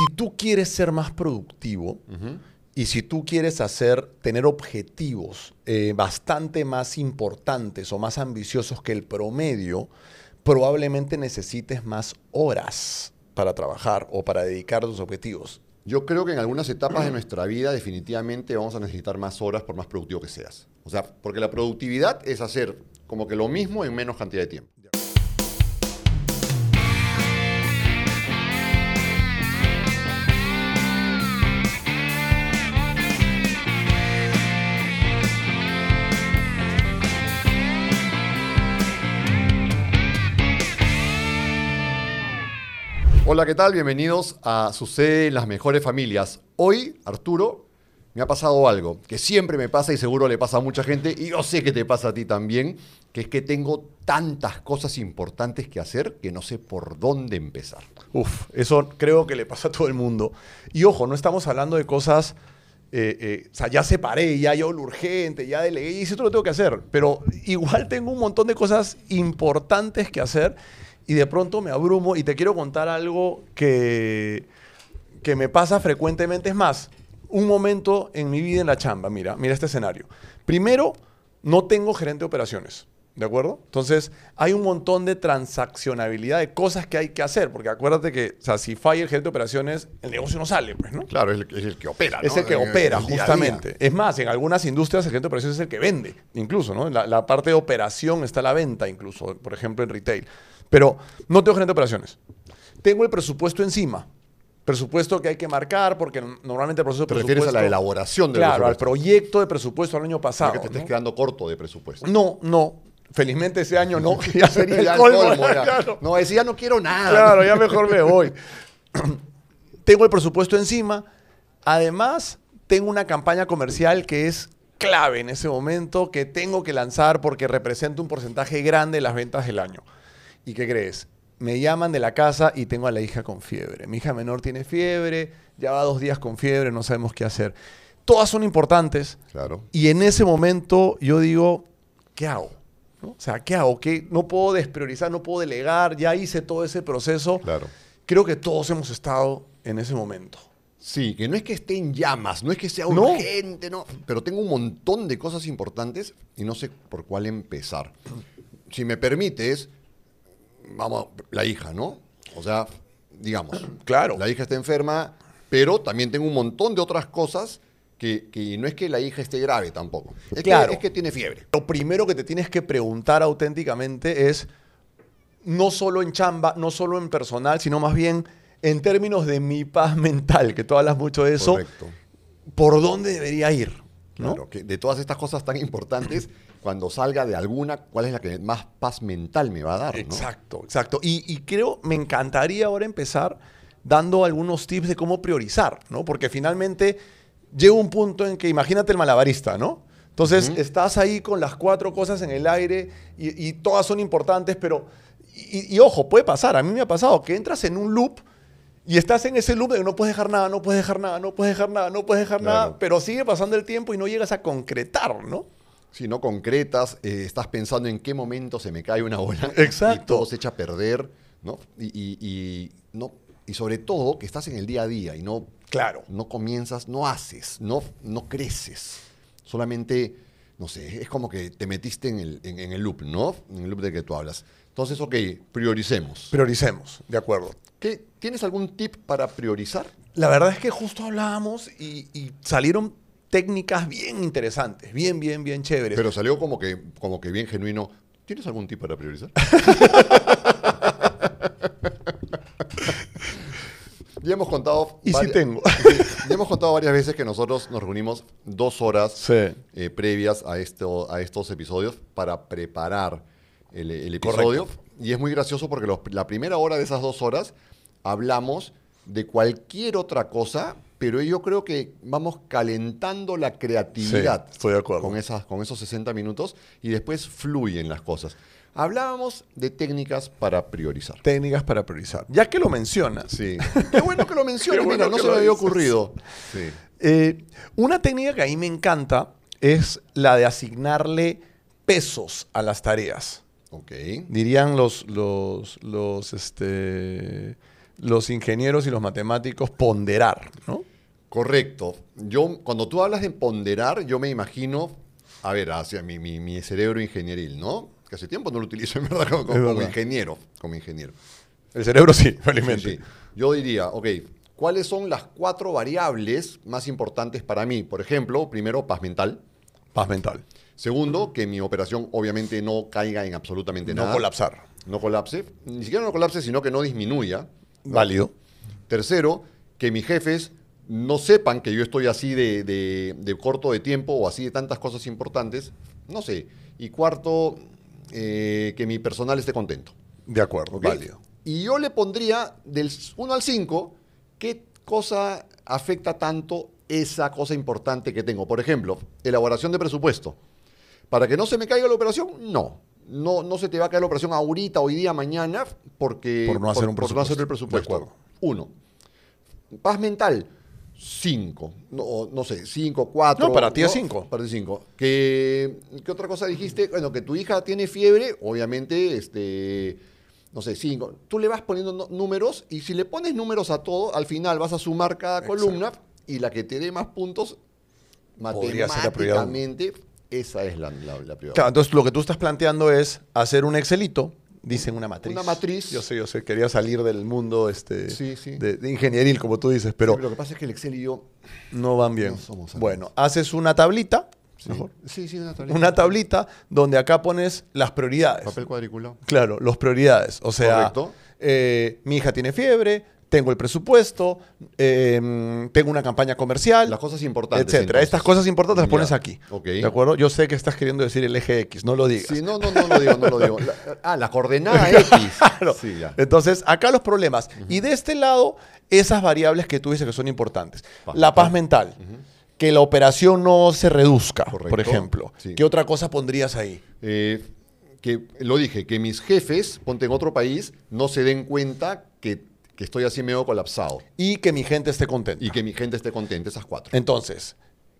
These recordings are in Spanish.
Si tú quieres ser más productivo y si tú quieres hacer, tener objetivos eh, bastante más importantes o más ambiciosos que el promedio, probablemente necesites más horas para trabajar o para dedicar a tus objetivos. Yo creo que en algunas etapas de nuestra vida definitivamente vamos a necesitar más horas por más productivo que seas. O sea, porque la productividad es hacer como que lo mismo en menos cantidad de tiempo. Hola, ¿qué tal? Bienvenidos a Sucede en las mejores familias. Hoy, Arturo, me ha pasado algo que siempre me pasa y seguro le pasa a mucha gente y yo sé que te pasa a ti también, que es que tengo tantas cosas importantes que hacer que no sé por dónde empezar. Uf, eso creo que le pasa a todo el mundo. Y ojo, no estamos hablando de cosas, eh, eh, o sea, ya separé, ya yo lo urgente, ya delegué, y eso lo tengo que hacer, pero igual tengo un montón de cosas importantes que hacer y de pronto me abrumo y te quiero contar algo que, que me pasa frecuentemente. Es más, un momento en mi vida en la chamba, mira, mira este escenario. Primero, no tengo gerente de operaciones. ¿De acuerdo? Entonces, hay un montón de transaccionabilidad de cosas que hay que hacer, porque acuérdate que, o sea, si falla el gerente de operaciones, el negocio no sale, pues, ¿no? Claro, es el, es el que opera. ¿no? Es el que opera, el día. justamente. Es más, en algunas industrias el gerente de operaciones es el que vende, incluso, ¿no? La, la parte de operación está la venta, incluso, por ejemplo, en retail. Pero no tengo gerente de operaciones. Tengo el presupuesto encima. Presupuesto que hay que marcar, porque normalmente el proceso de Te refieres a la elaboración del Claro, al proyecto de presupuesto del año pasado. Porque te estés ¿no? quedando corto de presupuesto. No, no. Felizmente ese año no. Ya sería el colmo. colmo, ya. claro. No, decía, ya no quiero nada. Claro, ya mejor me voy. tengo el presupuesto encima. Además, tengo una campaña comercial que es clave en ese momento, que tengo que lanzar porque representa un porcentaje grande de las ventas del año. ¿Y qué crees? Me llaman de la casa y tengo a la hija con fiebre. Mi hija menor tiene fiebre, ya va dos días con fiebre, no sabemos qué hacer. Todas son importantes. Claro. Y en ese momento yo digo, ¿qué hago? ¿No? O sea, ¿qué hago? ¿Qué? No puedo despriorizar, no puedo delegar, ya hice todo ese proceso. Claro. Creo que todos hemos estado en ese momento. Sí, que no es que esté en llamas, no es que sea No. urgente, no. Pero tengo un montón de cosas importantes y no sé por cuál empezar. Si me permites, vamos, la hija, ¿no? O sea, digamos, Claro. la hija está enferma, pero también tengo un montón de otras cosas que, que no es que la hija esté grave tampoco. Es, Claro. que, es que tiene fiebre. Lo primero que te tienes que preguntar auténticamente es, no solo en chamba, no solo en personal, sino más bien en términos de mi paz mental, que tú hablas mucho de eso, Correcto. ¿por dónde debería ir? ¿no? Claro, que de todas estas cosas tan importantes, cuando salga de alguna, ¿cuál es la que más paz mental me va a dar? ¿no? Exacto, exacto. Y, y creo, me encantaría ahora empezar dando algunos tips de cómo priorizar, ¿no? Porque finalmente llega un punto en que, imagínate el malabarista, ¿no? Entonces, estás ahí con las cuatro cosas en el aire y, y todas son importantes, pero, y, y ojo, puede pasar, a mí me ha pasado que entras en un loop y estás en ese loop de que no puedes dejar nada, no puedes dejar nada, no puedes dejar nada, no puedes dejar Claro. nada, pero sigue pasando el tiempo y no llegas a concretar, ¿no? Si no concretas, eh, estás pensando en qué momento se me cae una bola Exacto. y todo se echa a perder, ¿no? Y, y- y no, y sobre todo que estás en el día a día y no, Claro. no comienzas, no haces, no, no creces. Solamente, no sé, es como que te metiste en el, en, en el loop, ¿no? En el loop de que tú hablas. Entonces, ok, prioricemos. Prioricemos, de acuerdo. ¿Qué, ¿Tienes algún tip para priorizar? La verdad es que justo hablábamos y, y salieron técnicas bien interesantes, bien, bien, bien chéveres. Pero salió como que, como que bien genuino. ¿Tienes algún tip para priorizar? ya hemos contado. Y sí tengo. Ya hemos contado varias veces que nosotros nos reunimos dos horas Sí. eh, previas a, esto, a estos episodios para preparar el, el episodio. Y es muy gracioso porque los- la primera hora de esas dos horas hablamos de cualquier otra cosa, pero yo creo que vamos calentando la creatividad Sí, estoy de acuerdo. con, esas, con esos 60 minutos y después fluyen las cosas. Hablábamos de técnicas para priorizar. Técnicas para priorizar. Ya que lo mencionas, Sí. Qué bueno que lo bueno mira, no se me había ocurrido. Sí. eh, una técnica que a mí me encanta es la de asignarle pesos a las tareas. Ok. Dirían los, los, los, este, los ingenieros y los matemáticos ponderar, ¿no? Correcto. Yo, cuando tú hablas de ponderar, yo me imagino, a ver, hacia mi, mi- mi cerebro ingenieril, ¿no? Que hace tiempo no lo utilizo, en verdad, como, ingeniero. Como ingeniero. El cerebro sí, felizmente. sí. Yo diría, ok, ¿cuáles son las cuatro variables más importantes para mí? Por ejemplo, primero, paz mental. Paz mental. Segundo, que mi operación obviamente no caiga en absolutamente No nada. colapsar. No colapse. Ni siquiera no colapse, sino que no disminuya. Válido. Tercero, que mis jefes no sepan que yo estoy así de, de- de corto de tiempo o así de tantas cosas importantes. No sé. Y cuarto, eh, que mi personal esté contento. De acuerdo, válido. Y yo le pondría del 1 al 5, ¿qué cosa afecta tanto esa cosa importante que tengo? Por ejemplo, elaboración de presupuesto. Para que no se me caiga la operación, no. No, no se te va a caer la operación ahorita, hoy día, mañana, porque Por no hacer un por no hacer el presupuesto. presupuesto. De acuerdo. Uno. Paz mental, cinco. No, no sé, cinco, cuatro. No, para ti es cinco. Para ti cinco. ¿Qué, ¿Qué otra cosa dijiste? Bueno, que tu hija tiene fiebre, obviamente, este, no sé, cinco. Tú le vas poniendo no- números y si le pones números a todo, al final vas a sumar cada Exacto. columna y la que te dé más puntos, matemáticamente, esa es la, la, la prioridad. Claro, entonces lo que tú estás planteando es hacer un Excelito, dicen una matriz. Una matriz. Yo sé, yo sé, quería salir del mundo este, Sí, sí. De, de ingenieril, como tú dices, pero Sí, lo que pasa es que el Excel y yo... no van bien. No somos bueno, haces una tablita, Sí, mejor, sí, sí, una tablita. una tablita donde acá pones las prioridades. Papel cuadriculado. Claro, los prioridades. O sea, eh, mi hija tiene fiebre, tengo el presupuesto, eh, tengo una campaña comercial, Las cosas importantes. etcétera. entonces. Estas cosas importantes las Ya, pones aquí. ok. ¿De acuerdo? Yo sé que estás queriendo decir el eje X, no lo digas. Sí, no, no, no lo digo, no lo digo. La- ah, la coordenada X. Claro. Sí, ya. Entonces, acá los problemas. Y de este lado, esas variables que tú dices que son importantes. Paz la paz mental. Que la operación no se reduzca, por ejemplo. Sí. ¿Qué otra cosa pondrías ahí? Eh, que lo dije, que mis jefes, ponte en otro país, no se den cuenta que, que estoy así medio colapsado. Y que mi gente esté contenta. Y que mi gente esté contenta, esas cuatro. Entonces,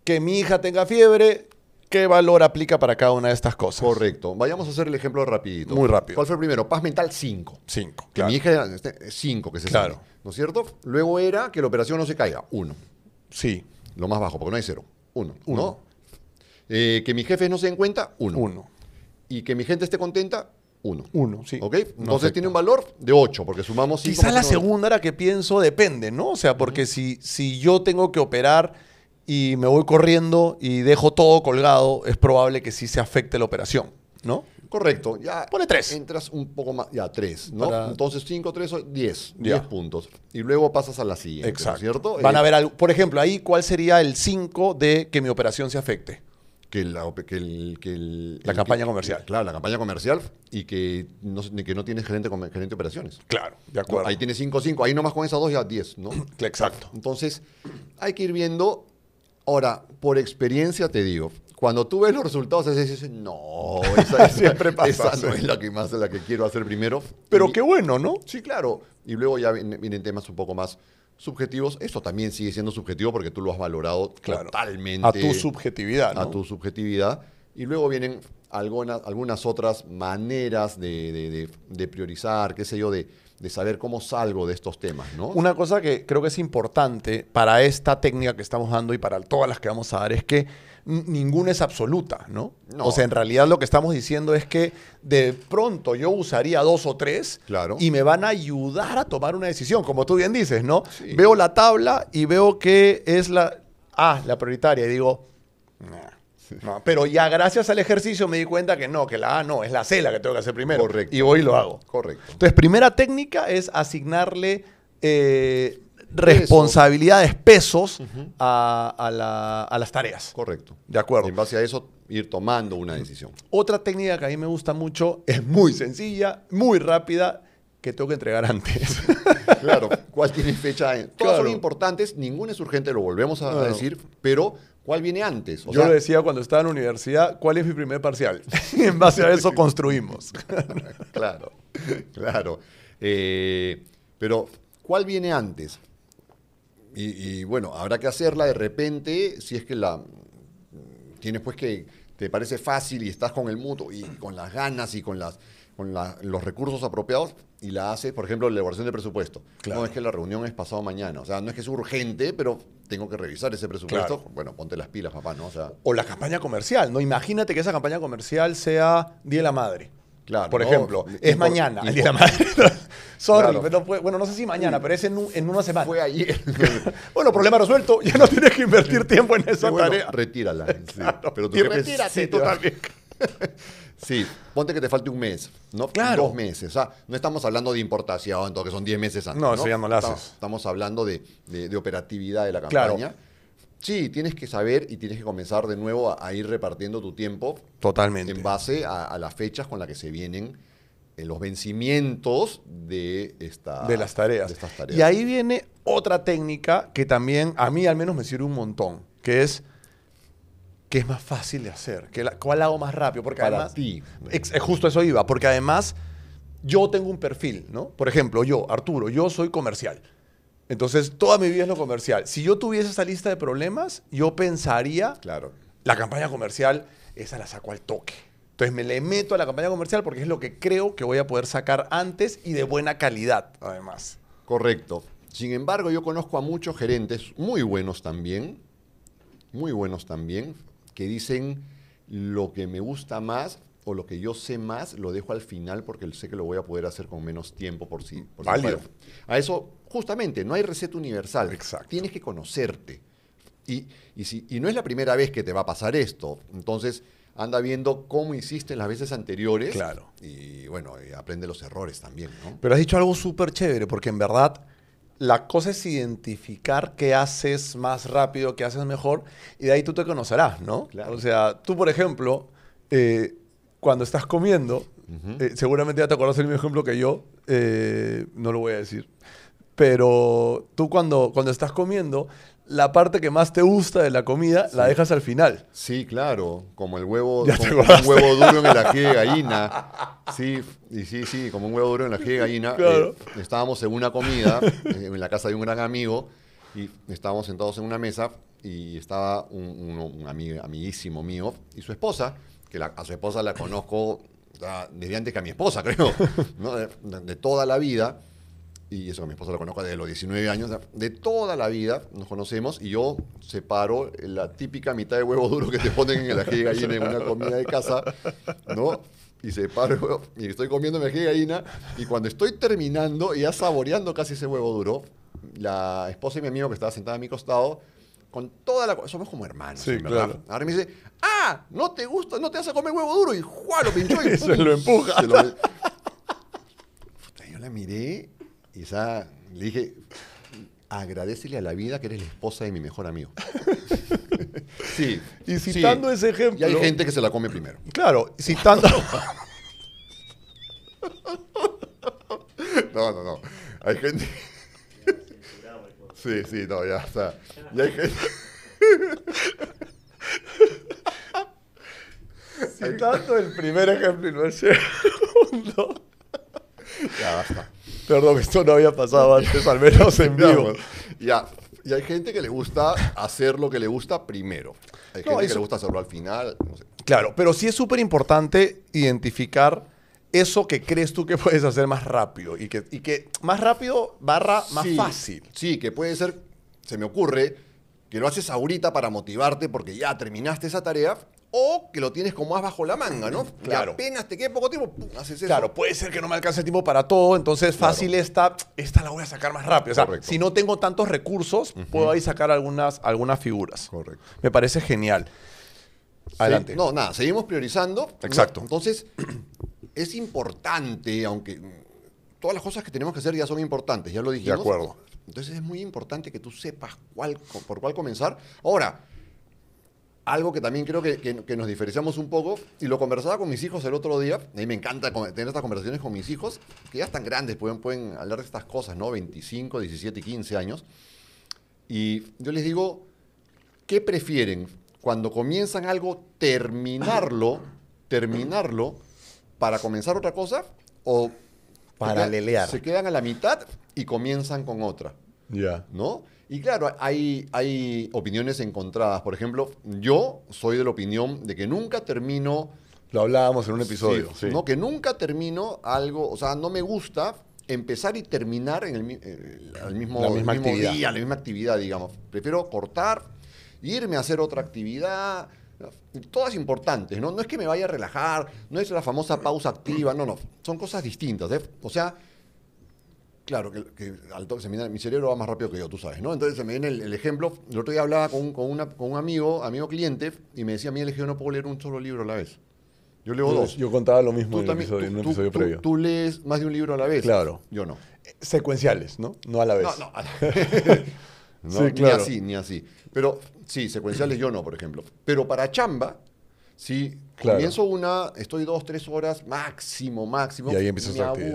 que mi hija tenga fiebre, ¿qué valor aplica para cada una de estas cosas? Correcto. Vayamos a hacer el ejemplo rapidito. Muy rápido. ¿Cuál fue el primero? Paz mental 5. Cinco. Que claro. mi hija 5 que se Claro. sale, ¿No es cierto? Luego era que la operación no se caiga. 1. Sí, Lo más bajo, porque no hay cero. 1. Uno. ¿No? Eh, que mis jefes no se den cuenta. 1. uno. Y que mi gente esté contenta. 1. Uno, sí. ¿Ok? Entonces tiene un valor de 8, porque sumamos 5. Quizá la segunda era que pienso depende, ¿no? O sea, porque si, si yo tengo que operar y me voy corriendo y dejo todo colgado, es probable que sí se afecte la operación, ¿no? Correcto. Ya Pone tres. Entras un poco más. Ya, 3. ¿no? Para- Entonces 5, 3, 10. Ya. 10 puntos. Y luego pasas a la siguiente. ¿no es Exacto. ¿Cierto? Van Eh, a ver, algo- por ejemplo, ahí, ¿cuál sería el 5 de que mi operación se afecte? Que la, que el, que el- La el- campaña comercial. Claro, la campaña comercial y que no, que no tienes gerente, gerente de operaciones. Claro, de ¿no? Ahí tienes 5, 5. Ahí nomás con esas dos ya 10, ¿no? Exacto. Entonces, hay que ir viendo. Ahora, por experiencia te digo, cuando tú ves los resultados, dices, no, esa, esa- Siempre pasa, esa no es la que más la que quiero hacer primero. Pero Y- qué bueno, ¿no? Sí, claro. Y luego ya vienen, vienen temas un poco más subjetivos. Eso también sigue siendo subjetivo porque tú lo has valorado Claro. totalmente. A tu subjetividad, ¿no? A tu subjetividad. Y luego vienen algunas, algunas otras maneras de, de- de- de priorizar, qué sé yo, de, de saber cómo salgo de estos temas, ¿no? Una cosa que creo que es importante para esta técnica que estamos dando y para todas las que vamos a dar es que ninguna es absoluta, ¿no? No. O sea, en realidad lo que estamos diciendo es que de pronto yo usaría dos o tres Claro. y me van a ayudar a tomar una decisión, como tú bien dices, ¿no? Sí. Veo la tabla y veo que es la A, la prioritaria, y digo, "Nah". No, pero ya gracias al ejercicio me di cuenta que no, que la A no, es la C la que tengo que hacer primero. Correcto. Y voy y lo hago. Correcto. Entonces, primera técnica es asignarle eh, responsabilidades, pesos a, a la- a las tareas. Correcto. De acuerdo. En base a eso, ir tomando una decisión. Otra técnica que a mí me gusta mucho es muy sencilla, muy rápida, que tengo que entregar antes. Claro, ¿cuál tiene fecha? Todas Claro. son importantes, ninguna es urgente, lo volvemos a, Claro. decir, pero ¿cuál viene antes? O Yo sea, le decía cuando estaba en la universidad, ¿cuál es mi primer parcial? Y en base a eso construimos. claro, claro. Eh, pero, ¿cuál viene antes? Y, y, bueno, habrá que hacerla de repente, si es que la tienes pues que te parece fácil y estás con el mutuo y con las ganas y con las con la- los recursos apropiados y la haces, por ejemplo, la elaboración de presupuesto. Claro. No es que la reunión es pasado mañana. O sea, no es que es urgente, pero tengo que revisar ese presupuesto. Claro. Bueno, ponte las pilas, papá, ¿no? O sea, O la campaña comercial, ¿no? Imagínate que esa campaña comercial sea Día de la Madre. Claro, Por ¿no? ejemplo, es por- mañana, el Día de la Madre. Sorry, Claro. pero fue- bueno, no sé si mañana, pero es en, un- en una semana. fue ayer. Bueno, problema resuelto. Ya no tienes que invertir tiempo en esa Sí, bueno, tarea. retírala. sí. Claro. Pero tu Y jefe retírate sí. Sí, ponte que te falte un mes, ¿no? Claro. Dos meses. O sea, no estamos hablando de importación, que son 10 meses antes. No, eso ya no lo Estamos- haces. Estamos hablando de, de- de operatividad de la Claro. Sí, tienes que saber y tienes que comenzar de nuevo a, a ir repartiendo tu tiempo Totalmente. en base a, a las fechas con las que se vienen eh, los vencimientos de, esta, de las tareas. de estas tareas. Y ahí viene otra técnica que también a mí al menos me sirve un montón, que es que es más fácil de hacer, que la- cuál hago más rápido, porque Para además ti. Ex- eh, justo eso iba, porque además yo tengo un perfil, ¿no? Por ejemplo, yo, Arturo, yo soy comercial. Entonces, toda mi vida es lo comercial. Si yo tuviese esa lista de problemas, yo pensaría Claro. la campaña comercial, esa la saco al toque. Entonces me le meto a la campaña comercial porque es lo que creo que voy a poder sacar antes y de buena calidad, además. Correcto. Sin embargo, yo conozco a muchos gerentes muy buenos también, muy buenos también, que dicen lo que me gusta más o lo que yo sé más lo dejo al final porque sé que lo voy a poder hacer con menos tiempo por si, por Válido. A eso, justamente, no hay receta universal. Exacto. Tienes que conocerte. Y, y, si, y no es la primera vez que te va a pasar esto. Entonces, anda viendo cómo hiciste en las veces anteriores. Claro. Y bueno, y aprende los errores también, ¿no? Pero has dicho algo súper chévere, porque en verdad la cosa es identificar qué haces más rápido, qué haces mejor, y de ahí tú te conocerás, ¿no? Claro. O sea, tú, por ejemplo, eh, cuando estás comiendo, eh, seguramente ya te acuerdas el mismo ejemplo que yo, eh, no lo voy a decir, pero tú cuando, cuando estás comiendo, la parte que más te gusta de la comida la dejas al final. Sí, claro, como el huevo, como un huevo duro en el ají de gallina. Sí, y sí, sí, como un huevo duro en el ají de gallina. Claro. Eh, estábamos en una comida eh, en la casa de un gran amigo y estábamos sentados en una mesa y estaba un, un- un ami- amiguísimo mío y su esposa, que la- a su esposa la conozco ah, desde antes que a mi esposa, creo, ¿no? de, de- de toda la vida. Y eso, mi esposa la conozco desde los 19 años. De toda la vida nos conocemos y yo separo la típica mitad de huevo duro que te ponen en el ají de gallina en una comida de casa, ¿no? Y separo y estoy comiendo mi ají de gallina y cuando estoy terminando y ya saboreando casi ese huevo duro, la esposa y mi amigo que estaba sentada a mi costado, con toda la... Somos como hermanos, Sí, verdad. claro. Ahora me dice, ah, no te gusta, no te vas a comer huevo duro y ¡juá! lo pinchó y Y se ¡pum! lo empuja. Se lo- Puta, yo la miré y ya le dije, agradecele a la vida que eres la esposa de mi mejor amigo. sí. Y sí. citando ese ejemplo... Y hay gente que se la come primero. Claro, citando... No, no, no. Hay gente... Sí, sí, no, ya está. Y hay gente... citando el primer ejemplo y no el segundo... Ya, basta. Perdón, esto no había pasado antes, al menos en vivo. Ya. Y hay gente que le gusta hacer lo que le gusta primero. Hay No, gente que le gusta hacerlo al final. No sé. Claro, pero sí es súper importante identificar eso que crees tú que puedes hacer más rápido y que, y que más rápido barra más Sí, fácil. Sí, que puede ser, se me ocurre, que lo haces ahorita para motivarte porque ya terminaste esa tarea, o que lo tienes como más bajo la manga, ¿no? Claro. Y apenas te queda poco tiempo, pum, haces eso. Claro, puede ser que no me alcance el tiempo para todo, entonces Claro. fácil esta, esta la voy a sacar más rápido. O sea, Correcto. si no tengo tantos recursos, puedo ahí sacar algunas, algunas figuras. Correcto. Me parece genial. Adelante. Sí, no, nada, seguimos priorizando. ¿no? Exacto. Entonces, es importante, aunque todas las cosas que tenemos que hacer ya son importantes, ya lo dijimos. acuerdo. Entonces es muy importante que tú sepas cuál, por cuál comenzar. Ahora, algo que también creo que, que- que nos diferenciamos un poco, y lo conversaba con mis hijos el otro día, a mí me encanta tener estas conversaciones con mis hijos, que ya están grandes, pueden, pueden hablar de estas cosas, ¿no? 25, 17 y 15 años. Y yo les digo, ¿qué prefieren? Cuando comienzan algo, terminarlo, terminarlo para comenzar otra cosa o Paralelear. Se quedan a la mitad y comienzan con otra, Ya. ¿no? Y claro, hay, hay opiniones encontradas. Por ejemplo, yo soy de la opinión de que nunca termino Lo hablábamos en un episodio. Sí, ¿no? Que nunca termino algo, o sea, no me gusta empezar y terminar en el, eh, mismo, La misma el mismo actividad. día, la misma actividad, digamos. Prefiero cortar, irme a hacer otra actividad. Todas importantes, ¿no? No es que me vaya a relajar, no es la famosa pausa activa, no, no. Son cosas distintas. ¿eh? O sea, Claro, que, que al toque se me viene- mi cerebro va más rápido que yo, tú sabes, ¿no? Entonces se me viene el, el ejemplo. El otro día hablaba con, un- con una- con un amigo, amigo cliente, y me decía, que yo no puedo leer un solo libro a la vez. Yo leo dos. Yo contaba lo mismo en, el también- episodio, en tú- un tú- episodio tú- previo. Tú lees más de un libro a la vez. Claro. Yo no. Secuenciales, ¿no? No a la vez. No, no. No, Sí, claro. Ni así, ni así. Pero sí, secuenciales yo no, por ejemplo. Pero para chamba, sí, Claro. comienzo una, estoy dos, tres horas, máximo, máximo. Y ahí empiezas Me otra actividad.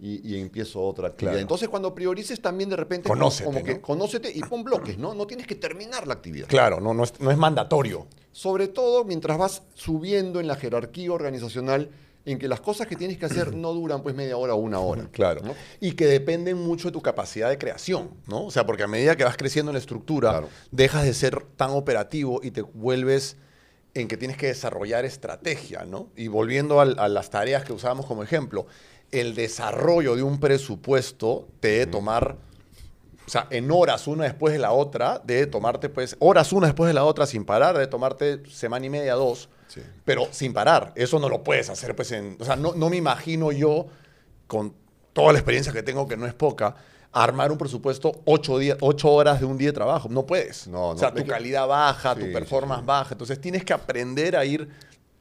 Y, y empiezo otra actividad. Claro. Entonces, cuando priorices también de repente, Conócete, como que ¿no? conócete y pon bloques, ¿no? No tienes que terminar la actividad. Claro, no, no, es, no es mandatorio. Sobre todo mientras vas subiendo en la jerarquía organizacional, en que las cosas que tienes que hacer no duran pues media hora o una hora. Claro. ¿no? Y que dependen mucho de tu capacidad de creación, ¿no? O sea, porque a medida que vas creciendo en la estructura, Claro. dejas de ser tan operativo y te vuelves en que tienes que desarrollar estrategia, ¿no? Y volviendo al- a, las tareas que usábamos como ejemplo, el desarrollo de un presupuesto te debe tomar, o sea, en horas una después de la otra, debe tomarte, pues, horas una después de la otra sin parar, debe tomarte semana y media, dos, Sí. pero sin parar. Eso no lo puedes hacer, pues, en, o sea, no, no me imagino yo, con toda la experiencia que tengo, que no es poca, armar un presupuesto ocho, días, ocho horas de un día de trabajo. No puedes. No, o sea, no, tu calidad baja, Sí, tu sí, performance sí. baja. Entonces tienes que aprender a ir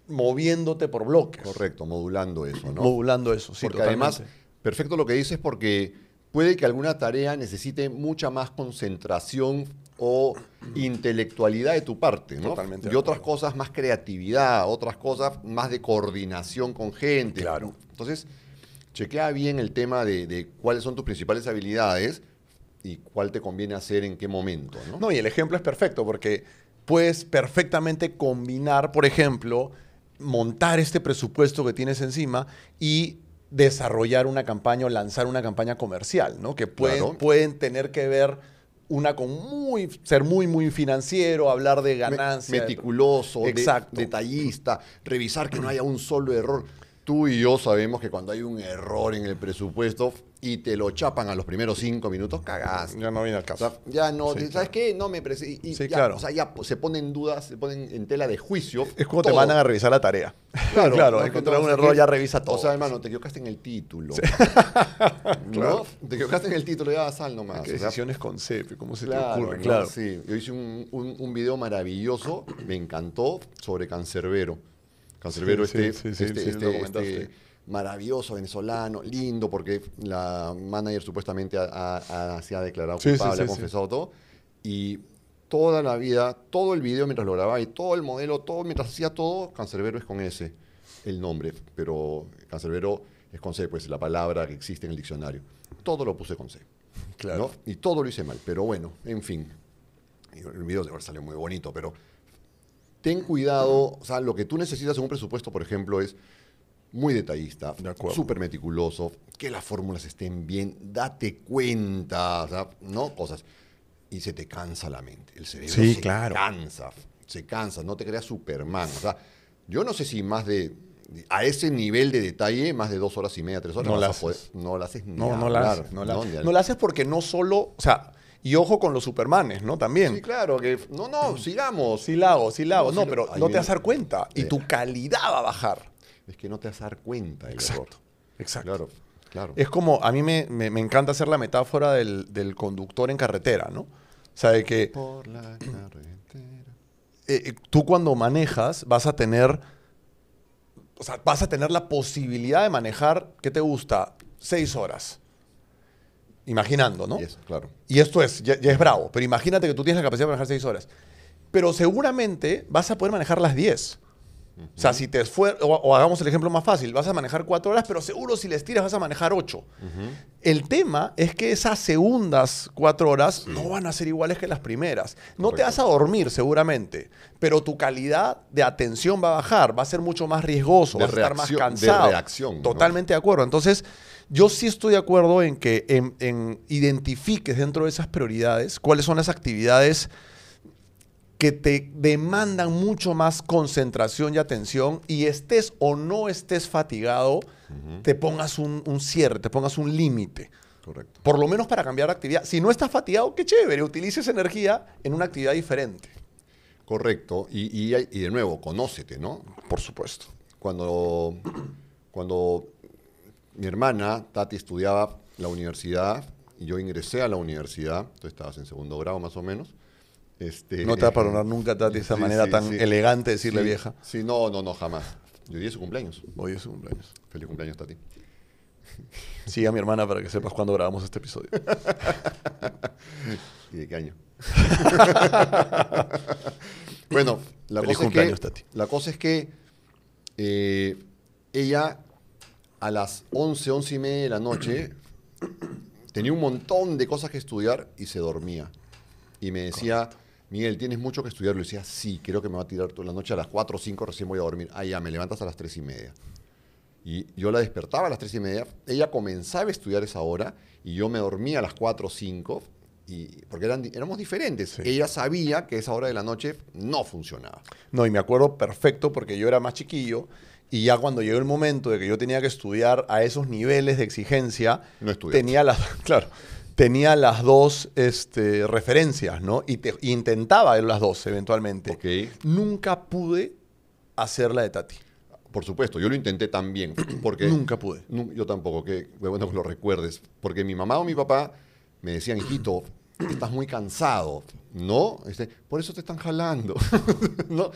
moviéndote por bloques. Correcto, modulando eso, ¿no? Modulando eso, sí, porque además, perfecto lo que dices porque puede que alguna tarea necesite mucha más concentración o intelectualidad de tu parte, ¿no? Totalmente Y otras cosas más creatividad, otras cosas más de coordinación con gente. Claro. Entonces, chequea bien el tema de, de cuáles son tus principales habilidades y cuál te conviene hacer en qué momento, ¿no? No, y el ejemplo es perfecto porque puedes perfectamente combinar, por ejemplo, montar este presupuesto que tienes encima y desarrollar una campaña o lanzar una campaña comercial, ¿no? Que pueden, Claro. pueden tener que ver una con muy, ser muy, muy financiero, hablar de Me- ganancia. Meticuloso, de- Exacto. detallista, revisar que no haya un solo error. Tú y yo sabemos que cuando hay un error en el presupuesto y te lo chapan a los primeros cinco minutos, cagaste. Ya no viene al O caso. sea, ya no, Sí, ¿sabes claro. qué? No me parece. Y, Sí, ya, claro. O sea, ya se ponen en dudas, se ponen en tela de juicio. Es como te mandan a revisar la tarea. Claro, claro no, encontrar no, un error que- ya revisa todo. O sea, hermano, te equivocaste en el título. ¿No? Claro. Te equivocaste en el título, ya sal nomás. ¿Qué o sea, decisiones con CEP? ¿Cómo se te ocurre? Claro. Sí, yo hice un, un, un video maravilloso, me encantó, sobre Cancerbero. Cancerbero, este, sí, sí, sí, este, sí, este- lo comentaste. este maravilloso venezolano, lindo, porque la manager supuestamente ha- ha- ha- se ha declarado Sí, sí, culpable, sí, ha confesado todo. Y toda la vida, todo el video mientras lo grababa y todo el modelo, todo mientras hacía todo, Cancerbero es con ese, el nombre, pero Cancerbero es con C, pues la palabra que existe en el diccionario. Todo lo puse con C. Claro. ¿no? Y todo lo hice mal, pero bueno, en fin. El video salió muy bonito, pero ten cuidado, o sea, lo que tú necesitas en un presupuesto, por ejemplo, es muy detallista, De súper meticuloso, que las fórmulas estén bien, date cuenta, o sea, ¿no? Cosas. Y se te cansa la mente, el cerebro Sí, se claro. cansa, se cansa, no te creas Superman, o sea, yo no sé si más de, a ese nivel de detalle, más de dos horas y media, tres horas, No la haces. no la haces ni No, no la haces. No la, ¿no? La haces porque no solo, o sea, y ojo con los supermanes, ¿no? También. Sí, claro, que no, no, sigamos. Sí la hago, sí la hago. No, pero no te vas a dar cuenta. Y Eh. tu calidad va a bajar. Es que no te vas a dar cuenta del Exacto. error. Exacto. Claro, claro. Es como, a mí me, me- me encanta hacer la metáfora del, del conductor en carretera, ¿no? O sea, de que Por la carretera. eh, eh, tú cuando manejas vas a tener, o sea, vas a tener la posibilidad de manejar, ¿qué te gusta? Seis horas. Imaginando, ¿no? Y eso, claro. Y esto es, ya, ya es bravo, pero imagínate que tú tienes la capacidad de manejar seis horas. Pero seguramente vas a poder manejar las 10. O sea, si te fue, o, o hagamos el ejemplo más fácil, vas a manejar cuatro horas, pero seguro si les tiras vas a manejar ocho. El tema es que esas segundas cuatro horas no van a ser iguales que las primeras. No te vas a dormir seguramente, pero tu calidad de atención va a bajar, va a ser mucho más riesgoso, De vas a estar más de cansado. reacción, ¿no? Totalmente de acuerdo. Entonces, yo sí estoy de acuerdo en que en, en identifiques dentro de esas prioridades cuáles son las actividades que te demandan mucho más concentración y atención y estés o no estés fatigado, te pongas un, un cierre, te pongas un límite. Correcto. Por lo menos para cambiar de actividad. Si no estás fatigado, qué chévere, utilice esa energía en una actividad diferente. Correcto. Y, y- y de nuevo, conócete, ¿no? Por supuesto. Cuando, cuando mi hermana, Tati, estudiaba la universidad y yo ingresé a la universidad, tú estabas en segundo grado más o menos. Este, No te va a perdonar nunca, Tati, esa Sí, manera sí, tan sí. elegante de decirle Sí, vieja. Sí, no, no, no, jamás. Yo dije su cumpleaños. Hoy es su cumpleaños. Feliz cumpleaños, Tati. Sigue a mi hermana para que sepas cuándo grabamos este episodio. ¿Y de qué año? bueno, la Feliz cosa, es que, Tati. la cosa es que eh, ella a las 11, 11 y media de la noche tenía un montón de cosas que estudiar y se dormía. Y me decía, Miguel, ¿tienes mucho que estudiar? Le decía, sí, creo que me va a tirar toda la noche a las 4 o 5 recién voy a dormir. Ah, ya, me levantas a las 3 y media. Y yo la despertaba a las 3 y media, ella comenzaba a estudiar esa hora y yo me dormía a las 4 o 5, y, porque eran, éramos diferentes. Sí. Ella sabía que esa hora de la noche no funcionaba. No, y me acuerdo perfecto porque yo era más chiquillo y ya cuando llegó el momento de que yo tenía que estudiar a esos niveles de exigencia, No tenía las, claro, tenía las dos este, referencias, ¿no? Y te- intentaba ver las dos eventualmente. Ok. Nunca pude hacer la de Tati. Por supuesto, yo lo intenté también, porque... Nunca pude. Yo tampoco, que bueno que lo recuerdes. Porque mi mamá o mi papá me decían, hijito, estás muy cansado, ¿no? Este, por eso te están jalando. ¿No?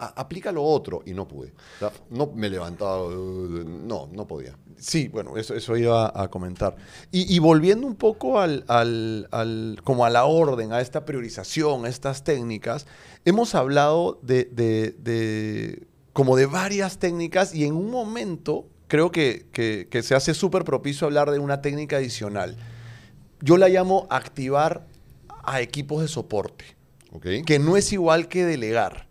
Eh, aplica lo otro. Y no pude. O sea, no me levantaba, uh, no, no podía. Sí, bueno, eso, eso iba a comentar. Y, y volviendo un poco al, al- al- como a la orden, a esta priorización, a estas técnicas, hemos hablado de, de- de- como de varias técnicas y en un momento creo que, que- que se hace súper propicio hablar de una técnica adicional. Yo la llamo activar a equipos de soporte, que no es igual que delegar.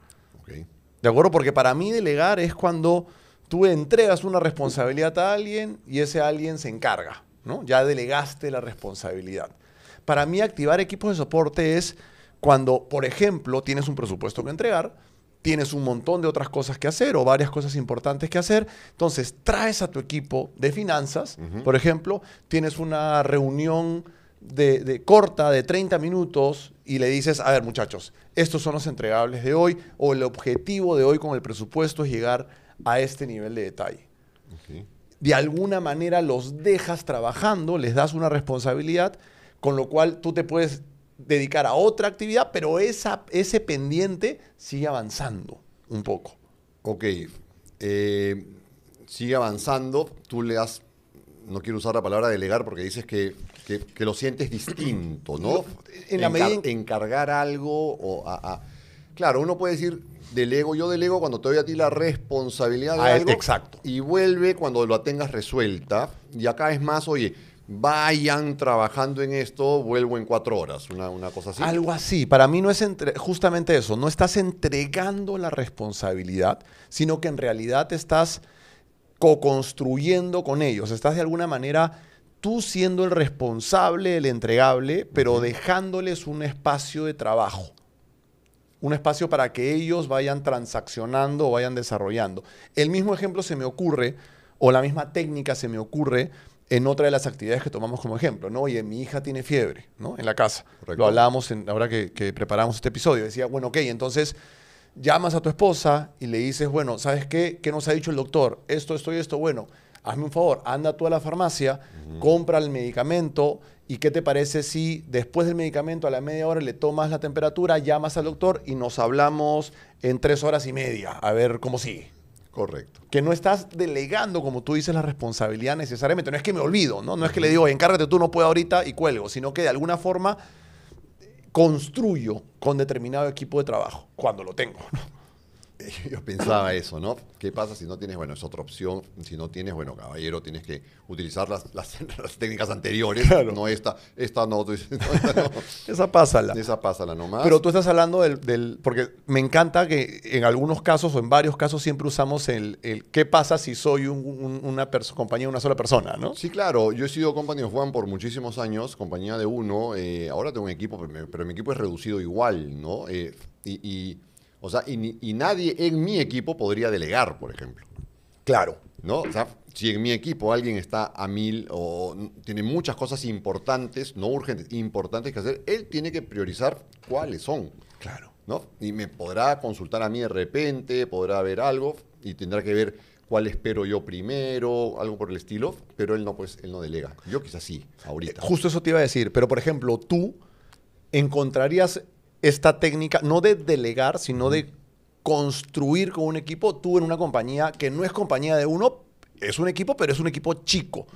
¿De acuerdo? Porque para mí delegar es cuando tú entregas una responsabilidad a alguien y ese alguien se encarga, ¿no? Ya delegaste la responsabilidad. Para mí activar equipos de soporte es cuando, por ejemplo, tienes un presupuesto que entregar, tienes un montón de otras cosas que hacer o varias cosas importantes que hacer, entonces traes a tu equipo de finanzas, por ejemplo, tienes una reunión de, de corta de 30 minutos y le dices, a ver muchachos, estos son los entregables de hoy o el objetivo de hoy con el presupuesto es llegar a este nivel de detalle. De alguna manera los dejas trabajando, les das una responsabilidad, con lo cual tú te puedes dedicar a otra actividad, pero esa, ese pendiente sigue avanzando un poco. Ok. eh, sigue avanzando. Tú le das. No quiero usar la palabra delegar porque dices que, que- que lo sientes distinto, ¿no? En la medida en- Encargar algo o a, a- Claro, uno puede decir, delego, yo delego cuando te doy a ti la responsabilidad de Ah, algo. exacto. Y vuelve cuando lo tengas resuelta. Y acá es más, oye, vayan trabajando en esto, vuelvo en cuatro horas. Una, una cosa así. Algo así. Para mí no es entre- justamente eso. No estás entregando la responsabilidad, sino que en realidad estás co-construyendo con ellos. Estás de alguna manera tú siendo el responsable, el entregable, pero dejándoles un espacio de trabajo. Un espacio para que ellos vayan transaccionando o vayan desarrollando. El mismo ejemplo se me ocurre, o la misma técnica se me ocurre en otra de las actividades que tomamos como ejemplo. ¿no? Oye, mi hija tiene fiebre ¿no? en la casa. Correcto. Lo hablábamos en, ahora que, que preparamos este episodio. Decía, bueno, ok, entonces llamas a tu esposa y le dices, bueno, ¿sabes qué? ¿Qué nos ha dicho el doctor? Esto, esto y esto. Bueno, hazme un favor, anda tú a la farmacia, compra el medicamento y ¿qué te parece si después del medicamento a la media hora le tomas la temperatura, llamas al doctor y nos hablamos en tres horas y media a ver cómo sigue? Correcto. Que no estás delegando, como tú dices, la responsabilidad necesariamente. No es que me olvido, ¿no? No es que le digo, encárgate tú, no puedo ahorita y cuelgo, sino que de alguna forma construyo con determinado equipo de trabajo, cuando lo tengo. ¿no? yo pensaba eso, ¿no? ¿Qué pasa si no tienes, bueno, es otra opción, si no tienes, bueno, caballero, tienes que utilizar las, las, técnicas anteriores, no esta, esta no, Esa pásala. Esa pásala nomás. Pero tú estás hablando del, porque me encanta que en algunos casos o en varios casos siempre usamos el, el qué pasa si soy una compañía de una sola persona, ¿no? Sí, claro, yo he sido Company of One por muchísimos años, compañía de uno, eh, ahora tengo un equipo, pero mi, equipo es reducido igual, ¿no? Eh, y o sea, y, nadie en mi equipo podría delegar, por ejemplo. Claro. ¿No? O sea, si en mi equipo alguien está a mil o tiene muchas cosas importantes, no urgentes, importantes que hacer, él tiene que priorizar cuáles son. Claro. ¿No? Y me podrá consultar a mí de repente, podrá ver algo y tendrá que ver cuál espero yo primero, algo por el estilo, pero él no, pues, él no delega. Yo quizás sí, ahorita. Justo eso te iba a decir, pero por ejemplo, tú encontrarías esta técnica, no de delegar, sino de construir con un equipo, tú en una compañía que no es compañía de uno, es un equipo, pero es un equipo chico.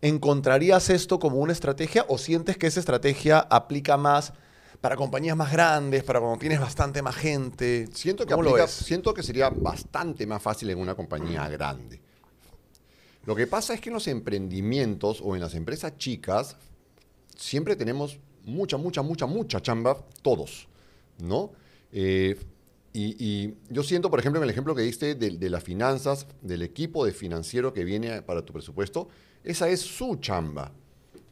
¿Encontrarías esto como una estrategia o sientes que esa estrategia aplica más para compañías más grandes, para cuando tienes bastante más gente? Siento que, aplica, siento que sería bastante más fácil en una compañía grande. Lo que pasa es que en los emprendimientos o en las empresas chicas siempre tenemos mucha, mucha, mucha, mucha chamba, todos, ¿no? Eh, y, yo siento, por ejemplo, en el ejemplo que diste de, las finanzas, del equipo de financiero que viene para tu presupuesto, esa es su chamba.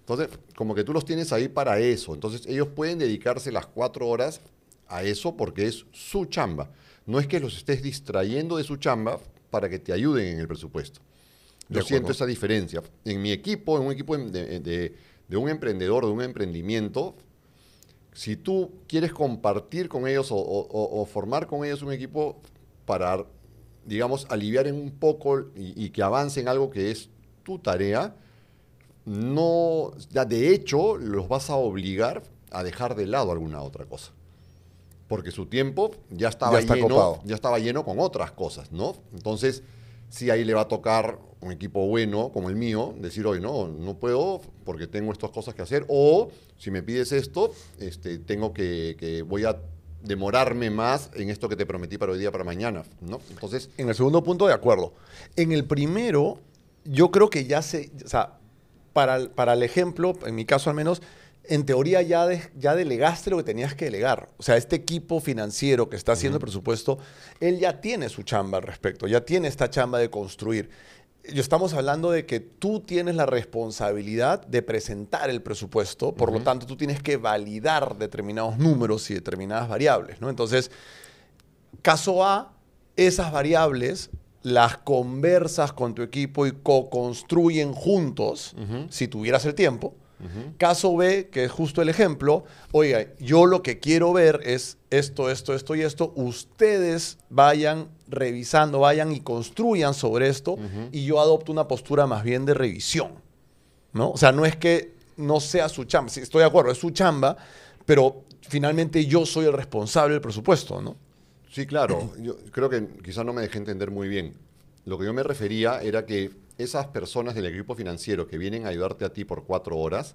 Entonces, como que tú los tienes ahí para eso. Entonces, ellos pueden dedicarse las cuatro horas a eso porque es su chamba. No es que los estés distrayendo de su chamba para que te ayuden en el presupuesto. Yo siento esa diferencia. En mi equipo, en un equipo de de un emprendedor, de un emprendimiento, si tú quieres compartir con ellos o, formar con ellos un equipo para, digamos, aliviar en un poco y, que avance en algo que es tu tarea, no, ya de hecho, los vas a obligar a dejar de lado alguna otra cosa. Porque su tiempo ya estaba, lleno, ya estaba lleno con otras cosas, ¿no? Entonces, si ahí le va a tocar un equipo bueno como el mío, decir, hoy no, no puedo porque tengo estas cosas que hacer, o si me pides esto, este, tengo que, voy a demorarme más en esto que te prometí para hoy día, para mañana, ¿no? Entonces... En el segundo punto, de acuerdo. En el primero, yo creo que ya se, o sea, para, para el ejemplo, en mi caso al menos, en teoría ya, ya delegaste lo que tenías que delegar. O sea, este equipo financiero que está haciendo el presupuesto, él ya tiene su chamba al respecto, ya tiene esta chamba de construir. Yo estamos hablando de que tú tienes la responsabilidad de presentar el presupuesto, por lo tanto tú tienes que validar determinados números y determinadas variables, ¿no? Entonces, caso A, esas variables las conversas con tu equipo y co-construyen juntos, si tuvieras el tiempo, Caso B, que es justo el ejemplo, oiga, yo lo que quiero ver es esto, esto, esto y esto. Ustedes vayan revisando, vayan y construyan sobre esto y yo adopto una postura más bien de revisión. ¿no? O sea, no es que no sea su chamba, sí, estoy de acuerdo, es su chamba, pero finalmente yo soy el responsable del presupuesto, ¿no? Sí, claro. Yo creo que quizás no me dejé entender muy bien. Lo que yo me refería era que esas personas del equipo financiero que vienen a ayudarte a ti por cuatro horas,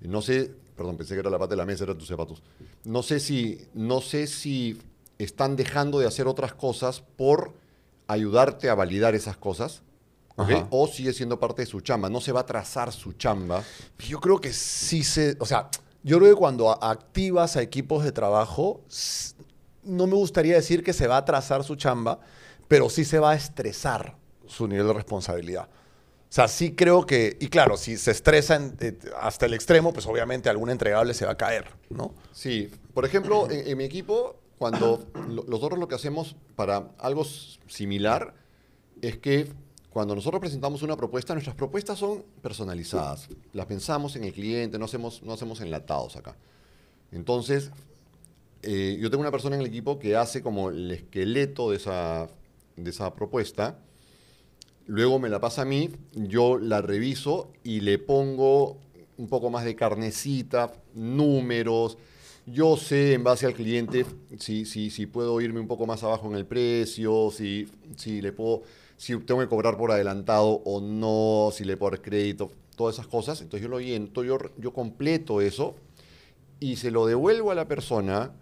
no sé, perdón, pensé que era la pata de la mesa, eran tus zapatos. No sé si, no sé si están dejando de hacer otras cosas por ayudarte a validar esas cosas. O sigue siendo parte de su chamba, no se va a trazar su chamba. Yo creo que sí se, o sea, yo creo que cuando activas a equipos de trabajo, no me gustaría decir que se va a trazar su chamba, pero sí se va a estresar su nivel de responsabilidad. O sea, sí creo que, y claro, si se estresa eh, hasta el extremo, pues obviamente algún entregable se va a caer, ¿no? Sí, por ejemplo, en, mi equipo, cuando nosotros lo que hacemos para algo similar es que cuando nosotros presentamos una propuesta, nuestras propuestas son personalizadas. Las pensamos en el cliente, no hacemos, no hacemos enlatados acá. Entonces, eh, yo tengo una persona en el equipo que hace como el esqueleto de esa, de esa propuesta luego me la pasa a mí, yo la reviso y le pongo un poco más de carnecita, números. Yo sé en base al cliente si, si, si puedo irme un poco más abajo en el precio, si, si, le puedo, si tengo que cobrar por adelantado o no, si le puedo dar crédito, todas esas cosas. Entonces yo lo lleno, yo, yo completo eso y se lo devuelvo a la persona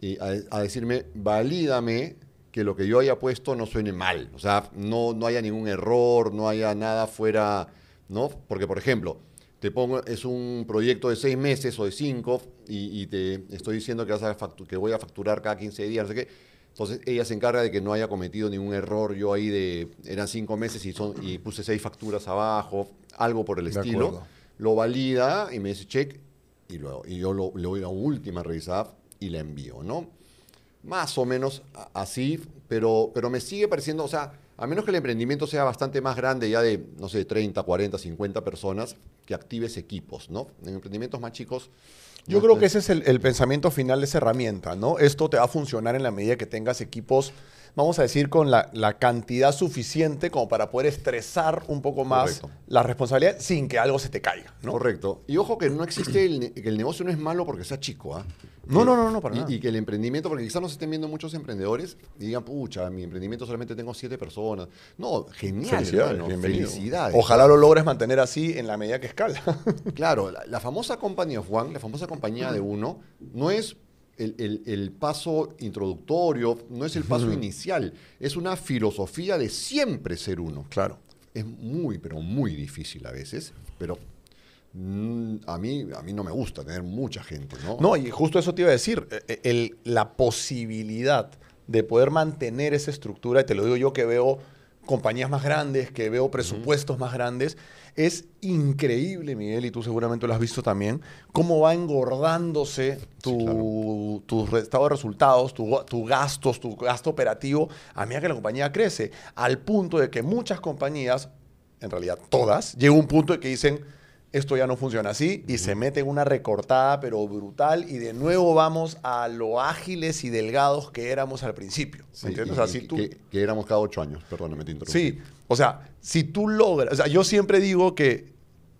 y a, a decirme, valídame que lo que yo haya puesto no suene mal. O sea, no, no haya ningún error, no haya nada fuera, ¿no? Porque, por ejemplo, te pongo, es un proyecto de seis meses o de cinco y, te estoy diciendo que, vas a que voy a facturar cada 15 días, no sé qué. Entonces ella se encarga de que no haya cometido ningún error. Yo ahí de, eran cinco meses y, son, y puse seis facturas abajo, algo por el estilo. Lo valida y me dice check y, luego, y yo lo, le doy la última revisada y la envío, ¿no? Más o menos así, pero, pero me sigue pareciendo, o sea, a menos que el emprendimiento sea bastante más grande, ya de, no sé, 30, 40, 50 personas, que actives equipos, ¿no? En emprendimientos más chicos... Yo creo que ese es el, el, pensamiento final de esa herramienta, ¿no? Esto te va a funcionar en la medida que tengas equipos vamos a decir, con la, cantidad suficiente como para poder estresar un poco más la responsabilidad sin que algo se te caiga. ¿no? Correcto. Y ojo que no existe, el, que el negocio no es malo porque sea chico. ¿ah? No, no, no, no, para y, nada. Y que el emprendimiento, porque quizás nos estén viendo muchos emprendedores y digan, pucha, mi emprendimiento solamente tengo siete personas. No, genial, Felicidades, Felicidades. Ojalá lo logres mantener así en la medida que escala. claro, la, la famosa Company of One, la famosa compañía de uno, no es el, paso introductorio, no es el paso inicial, es una filosofía de siempre ser uno. Claro. Es muy, pero muy difícil a veces, pero mm, a mí, a mí no me gusta tener mucha gente, ¿no? No, y justo eso te iba a decir, e, e, el, la posibilidad de poder mantener esa estructura, y te lo digo yo que veo compañías más grandes, que veo presupuestos más grandes, es increíble, Miguel, y tú seguramente lo has visto también, cómo va engordándose tu, estado de resultados, tu, gastos, tu gasto operativo, a medida que la compañía crece, al punto de que muchas compañías, en realidad todas, llega un punto de que dicen, esto ya no funciona así y se mete en una recortada pero brutal y de nuevo vamos a lo ágiles y delgados que éramos al principio. ¿Entiendes? tú... que, éramos cada ocho años, perdóname, te interrumpí. Sí, o sea, si tú logras, o sea, yo siempre digo que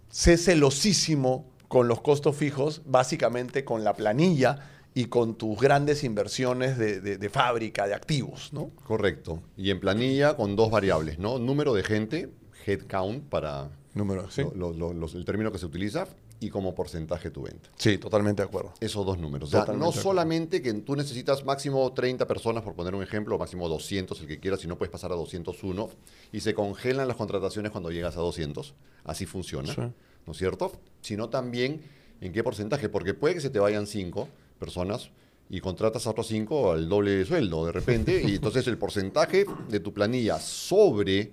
sé celosísimo con los costos fijos, básicamente con la planilla y con tus grandes inversiones de, de, fábrica, de activos, ¿no? Correcto. Y en planilla con dos variables, ¿no? Número de gente, headcount para Número, sí. el término que se utiliza y como porcentaje tu venta. Sí, totalmente de acuerdo. Esos dos números. O sea, no solamente que tú necesitas máximo 30 personas, por poner un ejemplo, o máximo 200, el que quieras, si no puedes pasar a 201, y se congelan las contrataciones cuando llegas a 200. Así funciona, ¿no es cierto? Sino también en qué porcentaje, porque puede que se te vayan 5 personas y contratas a otros 5 al doble de sueldo de repente, y entonces el porcentaje de tu planilla sobre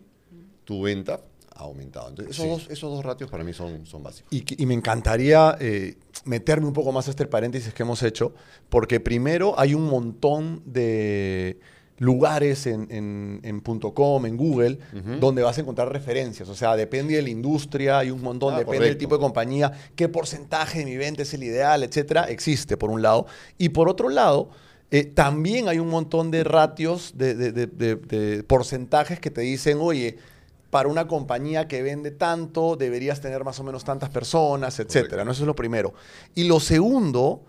tu venta ha aumentado. Entonces, esos, dos, ratios para mí son, son básicos. Y, me encantaría eh, meterme un poco más a este paréntesis que hemos hecho, porque primero hay un montón de lugares en, en, en .com, en Google, donde vas a encontrar referencias. O sea, depende de la industria, hay un montón, ah, depende del tipo de compañía, qué porcentaje de mi venta es el ideal, etcétera, existe por un lado. Y por otro lado, eh, también hay un montón de ratios, de, de porcentajes que te dicen, oye, para una compañía que vende tanto, deberías tener más o menos tantas personas, etcétera. ¿no? Eso es lo primero. Y lo segundo,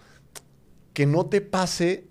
que no te pase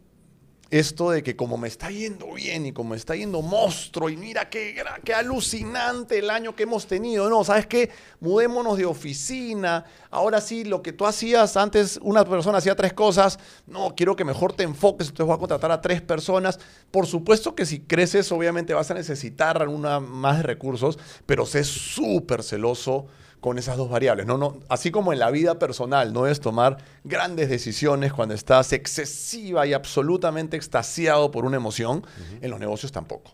esto de que como me está yendo bien y como me está yendo monstruo y mira qué, qué alucinante el año que hemos tenido. No, ¿sabes qué? Mudémonos de oficina. Ahora sí, lo que tú hacías antes, una persona hacía tres cosas. No, quiero que mejor te enfoques, entonces voy a contratar a tres personas. Por supuesto que si creces, obviamente vas a necesitar alguna más recursos, pero sé súper celoso con esas dos variables. No, no, así como en la vida personal no debes tomar grandes decisiones cuando estás excesiva y absolutamente extasiado por una emoción, en los negocios tampoco.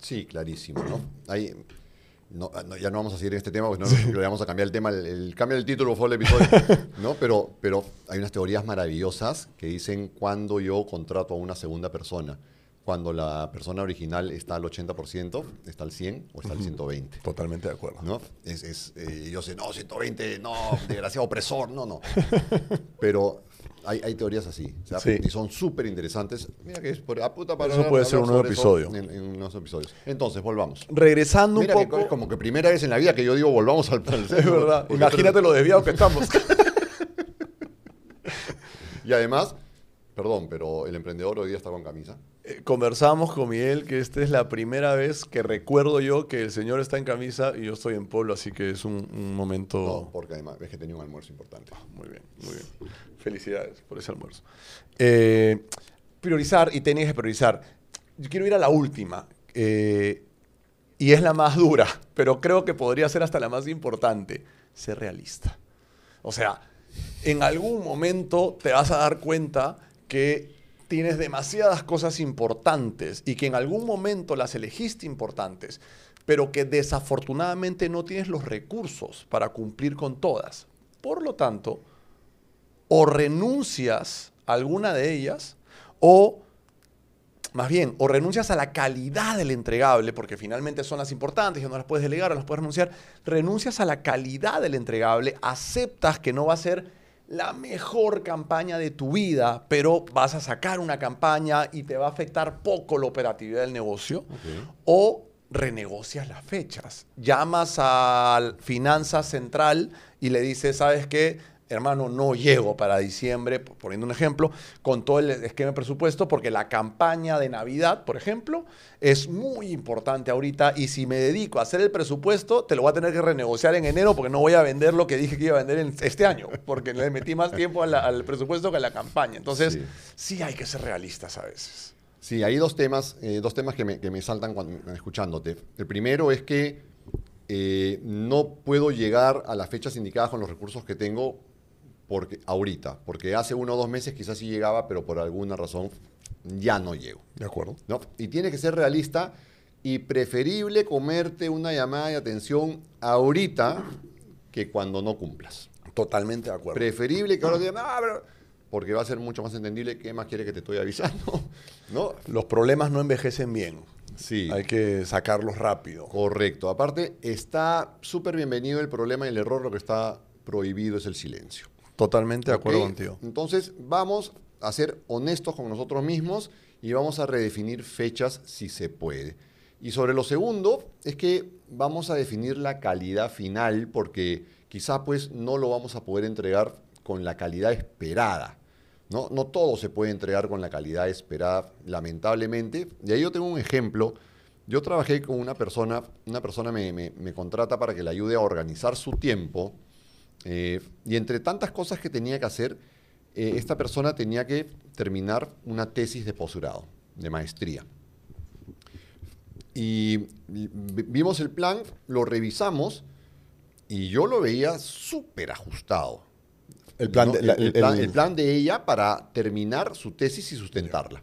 Sí, clarísimo. ¿no? ya no vamos a seguir en este tema, porque no, le vamos a cambiar el tema. El, cambio del título fue el episodio. ¿no? pero, pero hay unas teorías maravillosas que dicen cuando yo contrato a una segunda persona cuando la persona original está al 80%, está al 100 o está al 120. Totalmente de acuerdo. ¿no? Es, eh, yo sé, no, 120, no, desgraciado opresor, no, no. Pero hay, hay teorías así. Y son súper interesantes. Mira que es por a puta para Eso puede ser un nuevo episodio. En, unos episodios. Entonces, volvamos. Regresando un poco. es como que primera vez en la vida que yo digo volvamos al plan. Es verdad. Imagínate lo desviado que estamos. y además, perdón, pero el emprendedor hoy día está con camisa. Eh, conversamos con Miguel que esta es la primera vez que recuerdo yo que el señor está en camisa y yo estoy en polo, así que es un, momento... No, porque además es que tenía un almuerzo importante. Ah, muy bien, muy bien. Felicidades por ese almuerzo. Eh, priorizar, y tenías que priorizar. yo quiero ir a la última. eh, y es la más dura, pero creo que podría ser hasta la más importante. Ser realista. O sea, en algún momento te vas a dar cuenta que tienes demasiadas cosas importantes y que en algún momento las elegiste importantes, pero que desafortunadamente no tienes los recursos para cumplir con todas. Por lo tanto, o renuncias a alguna de ellas o más bien, o renuncias a la calidad del entregable, porque finalmente son las importantes y no las puedes delegar o las puedes renunciar, renuncias a la calidad del entregable, aceptas que no va a ser la mejor campaña de tu vida, pero vas a sacar una campaña y te va a afectar poco la operatividad del negocio, o renegocias las fechas. Llamas al finanza central y le dices, ¿sabes qué? Hermano, no llego para diciembre, poniendo un ejemplo, con todo el esquema de presupuesto, porque la campaña de Navidad, por ejemplo, es muy importante ahorita y si me dedico a hacer el presupuesto, te lo voy a tener que renegociar en enero porque no voy a vender lo que dije que iba a vender en este año, porque le metí más tiempo la- al presupuesto que a la campaña. Entonces, Sí. sí, hay que ser realistas a veces. Sí, hay dos temas, eh, dos temas que me, que me saltan cuando, escuchándote. El primero es que eh, no puedo llegar a las fechas indicadas con los recursos que tengo porque, ahorita, porque hace uno o dos meses quizás sí llegaba, pero por alguna razón ya no llego. De acuerdo. ¿no? Y tiene que ser realista y preferible comerte una llamada de atención ahorita que cuando no cumplas. Totalmente de acuerdo. Preferible que ahora digan, "Ah, pero-", porque va a ser mucho más entendible qué más quiere que te estoy avisando, ¿no? Los problemas no envejecen bien. Sí. Hay que sacarlos rápido. Correcto. Aparte, está súper bienvenido el problema y el error, lo que está prohibido es el silencio. Totalmente de acuerdo ¿Ok? contigo. Entonces, vamos a ser honestos con nosotros mismos y vamos a redefinir fechas si se puede. Y sobre lo segundo, es que vamos a definir la calidad final porque quizá pues no lo vamos a poder entregar con la calidad esperada. ¿no? no todo se puede entregar con la calidad esperada, lamentablemente. Y ahí yo tengo un ejemplo. Yo trabajé con una persona, una persona me, me- me contrata para que le ayude a organizar su tiempo. Eh, y entre tantas cosas que tenía que hacer, eh, esta persona tenía que terminar una tesis de posgrado, de maestría. Y vi- vimos el plan, lo revisamos y yo lo veía súper ajustado. El plan ¿no? de- el, la- el el- plan, el- el plan de ella para terminar su tesis y sustentarla.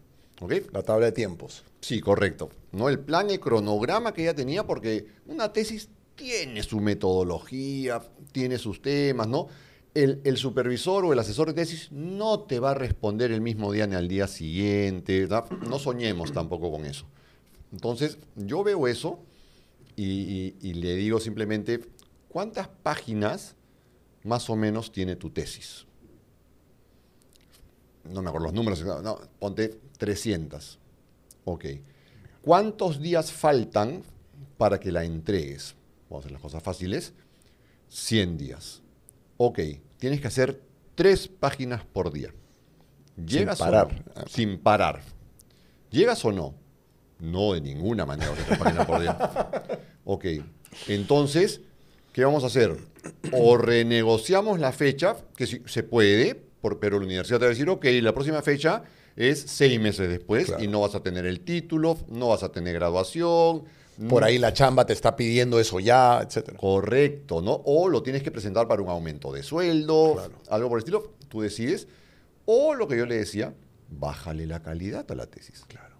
La tabla de tiempos. Sí, correcto. ¿No? El plan, el cronograma que ella tenía, porque una tesis tiene su metodología, tiene sus temas, ¿no? El, supervisor o el asesor de tesis no te va a responder el mismo día ni al día siguiente. ¿no? No soñemos tampoco con eso. Entonces, yo veo eso y, y- y le digo simplemente, ¿cuántas páginas más o menos tiene tu tesis? No me acuerdo los números, no, ponte 300. Ok. ¿Cuántos días faltan para que la entregues? Vamos a hacer las cosas fáciles. 100 días. Ok. Tienes que hacer tres páginas por día. ¿Llegas o parar. Sin parar. ¿Llegas o no? No, de ninguna manera. tres páginas por día. Ok. Entonces, ¿qué vamos a hacer? O renegociamos la fecha, que sí, se puede, por- pero la universidad te va a decir, ok, la próxima fecha es seis meses después Claro. y no vas a tener el título, no vas a tener graduación. Por no- ahí la chamba te está pidiendo eso ya, etcétera. Correcto, ¿no? O lo tienes que presentar para un aumento de sueldo, Claro. algo por el estilo, tú decides. O lo que yo le decía, bájale la calidad a la tesis. Claro.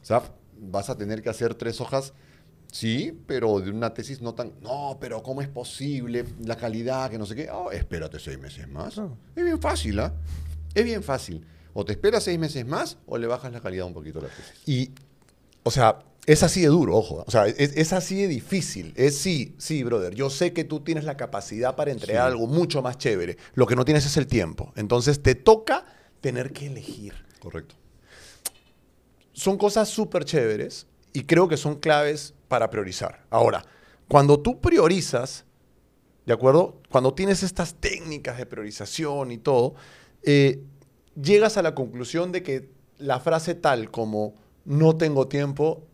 O sea, vas a tener que hacer tres hojas, sí, pero de una tesis no tan. No, pero ¿cómo es posible? La calidad, que no sé qué. Oh, espérate seis meses más. Es bien fácil, ¿ah? Es bien fácil. O te esperas seis meses más o le bajas la calidad un poquito a la tesis. Y, o sea, es así de duro, ojo. O sea, es, es así de difícil. Es sí, sí, brother. Yo sé que tú tienes la capacidad para entregar Sí. algo mucho más chévere. Lo que no tienes es el tiempo. Entonces te toca tener que elegir. Correcto. Son cosas súper chéveres y creo que son claves para priorizar. Ahora, cuando tú priorizas, ¿de acuerdo? Cuando tienes estas técnicas de priorización y todo, eh, llegas a la conclusión de que la frase tal como no tengo tiempo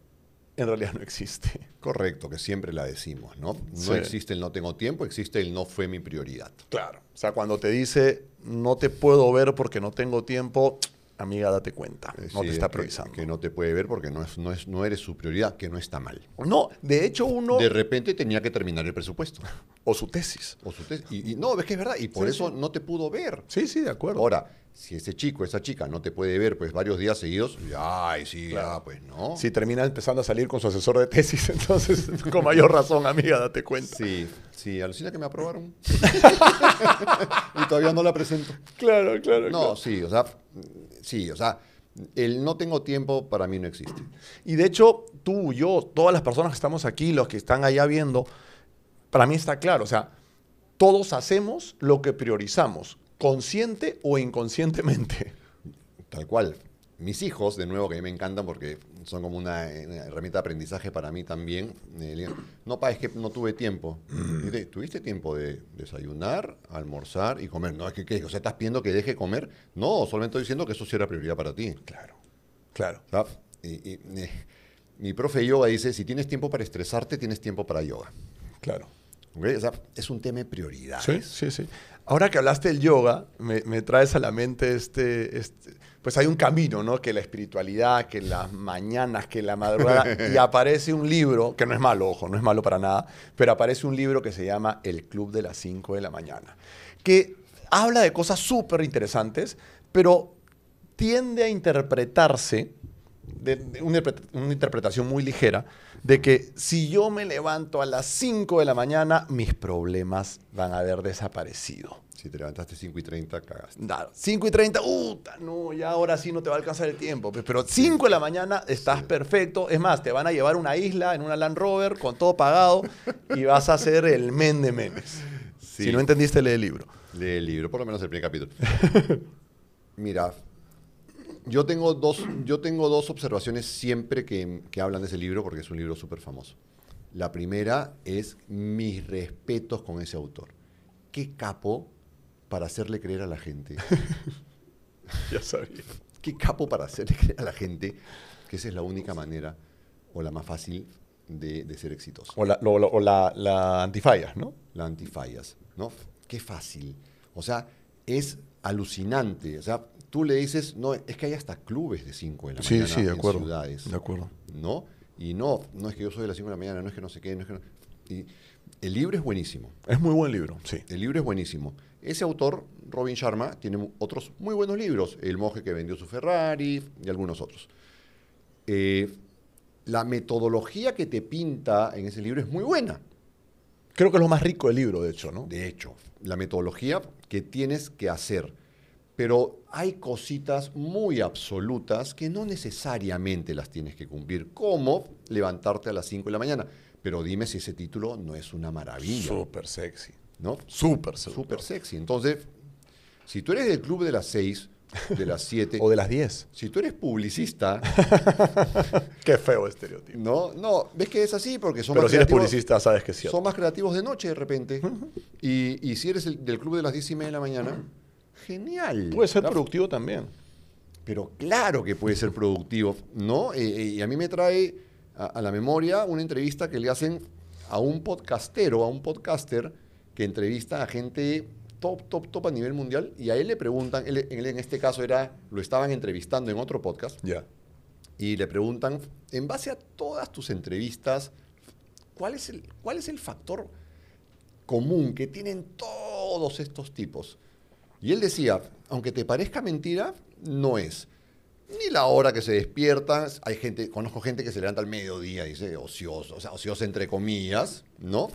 en realidad no existe. Correcto, que siempre la decimos, ¿no? No Sí. existe el no tengo tiempo, existe el no fue mi prioridad. Claro. O sea, cuando te dice no te puedo ver porque no tengo tiempo, amiga, date cuenta. Eh, No sí, te está priorizando. Que, no te puede ver porque no, es, no, es, no eres su prioridad, que no está mal. No, de hecho uno... De repente tenía que terminar el presupuesto. O su tesis. O su tes- y, y no, ves que es verdad. Y por Sí, eso sí. no te pudo ver. Sí, sí, de acuerdo. Ahora, si ese chico, esa chica no te puede ver pues varios días seguidos, ay, sí, Claro. ah, pues no. Si termina empezando a salir con su asesor de tesis, entonces con mayor razón, amiga, date cuenta. Sí, sí, alucina que me aprobaron. y todavía no la presento. Claro, claro. No, sí, o sea, sí, o sea, el no tengo tiempo para mí no existe. Y de hecho, tú, yo, todas las personas que estamos aquí, los que están allá viendo, para mí está claro. O sea, todos hacemos lo que priorizamos, consciente o inconscientemente. Tal cual. Mis hijos, de nuevo, que a mí me encantan porque son como una, una herramienta de aprendizaje para mí también. eh, no, pa, es que no tuve tiempo. Dice, ¿Tuviste tiempo de desayunar, almorzar y comer? No, es que, ¿qué? O sea, ¿estás pidiendo que deje comer? No, solamente estoy diciendo que eso sí era prioridad para ti. Claro, claro. Y- y, eh, mi profe de yoga dice, si tienes tiempo para estresarte, tienes tiempo para yoga. Claro. O sea, es un tema de prioridades. Sí, sí, sí. Ahora que hablaste del yoga, me, me traes a la mente este, este- Pues hay un camino, ¿no? Que la espiritualidad, que las mañanas, que la madrugada. y aparece un libro, que no es malo, ojo, no es malo para nada, pero aparece un libro que se llama El Club de las 5 de la mañana. Que habla de cosas súper interesantes, pero tiende a interpretarse de, de una, interpre- una interpretación muy ligera de que si yo me levanto a las 5 de la mañana, mis problemas van a haber desaparecido. Si te levantaste 5 y 30, cagaste. Nada, 5 y 30, ¡uta! No, ya ahora sí no te va a alcanzar el tiempo. Pero 5 de la mañana estás Sí. perfecto. Es más, te van a llevar a una isla en una Land Rover con todo pagado y vas a ser el men de memes. Sí. Si no entendiste, lee el libro. Lee el libro, por lo menos el primer capítulo. Mira, yo tengo dos, yo tengo dos observaciones siempre que, que hablan de ese libro, porque es un libro súper famoso. La primera es mis respetos con ese autor. Qué capo para hacerle creer a la gente. Ya sabía. Qué capo para hacerle creer a la gente que esa es la única manera o la más fácil de, de ser exitoso. O la, lo- lo- o la, la antifallas, ¿no? la antifallas, ¿no? Qué fácil. O sea, es alucinante. O sea, tú le dices, no, es que hay hasta clubes de 5 de la Sí, mañana sí, de en acuerdo. ciudades, De acuerdo. ¿no? Y no, no es que yo soy de las 5 de la mañana, no es que no sé qué, no es que no... Y el libro es buenísimo. Es muy buen libro, sí. El libro es buenísimo. Ese autor, Robin Sharma, tiene otros muy buenos libros. El monje que vendió su Ferrari y algunos otros. Eh, la metodología que te pinta en ese libro es muy buena. Creo que es lo más rico del libro, de hecho, ¿no? De hecho, la metodología que tienes que hacer. Pero hay cositas muy absolutas que no necesariamente las tienes que cumplir, como levantarte a las 5 de la mañana. Pero dime si ese título no es una maravilla, Súper sexy. ¿no? Súper, Súper sexy. Entonces, si tú eres del club de las 6, de las 7, O de las 10. si tú eres publicista, Qué feo estereotipo. no, no, ves que es así porque son Pero más si eres publicista, sabes que es cierto. son más creativos de noche de repente. y, y si eres el- del club de las 10 y media de la mañana, genial. Puede ser ¿no? productivo también. Pero claro que puede ser productivo, ¿no? Eh, eh, y a mí me trae a, a la memoria una entrevista que le hacen a un podcastero, a un podcaster que entrevista a gente top, top, top a nivel mundial y a él le preguntan, él, él en este caso era, lo estaban entrevistando en otro podcast Ya. y le preguntan, en base a todas tus entrevistas, ¿cuál es el, cuál es el factor común que tienen todos estos tipos? Y él decía, aunque te parezca mentira, no es. Ni la hora que se despiertan, hay gente, conozco gente que se levanta al mediodía, dice ocioso, o sea, ocioso entre comillas, ¿no?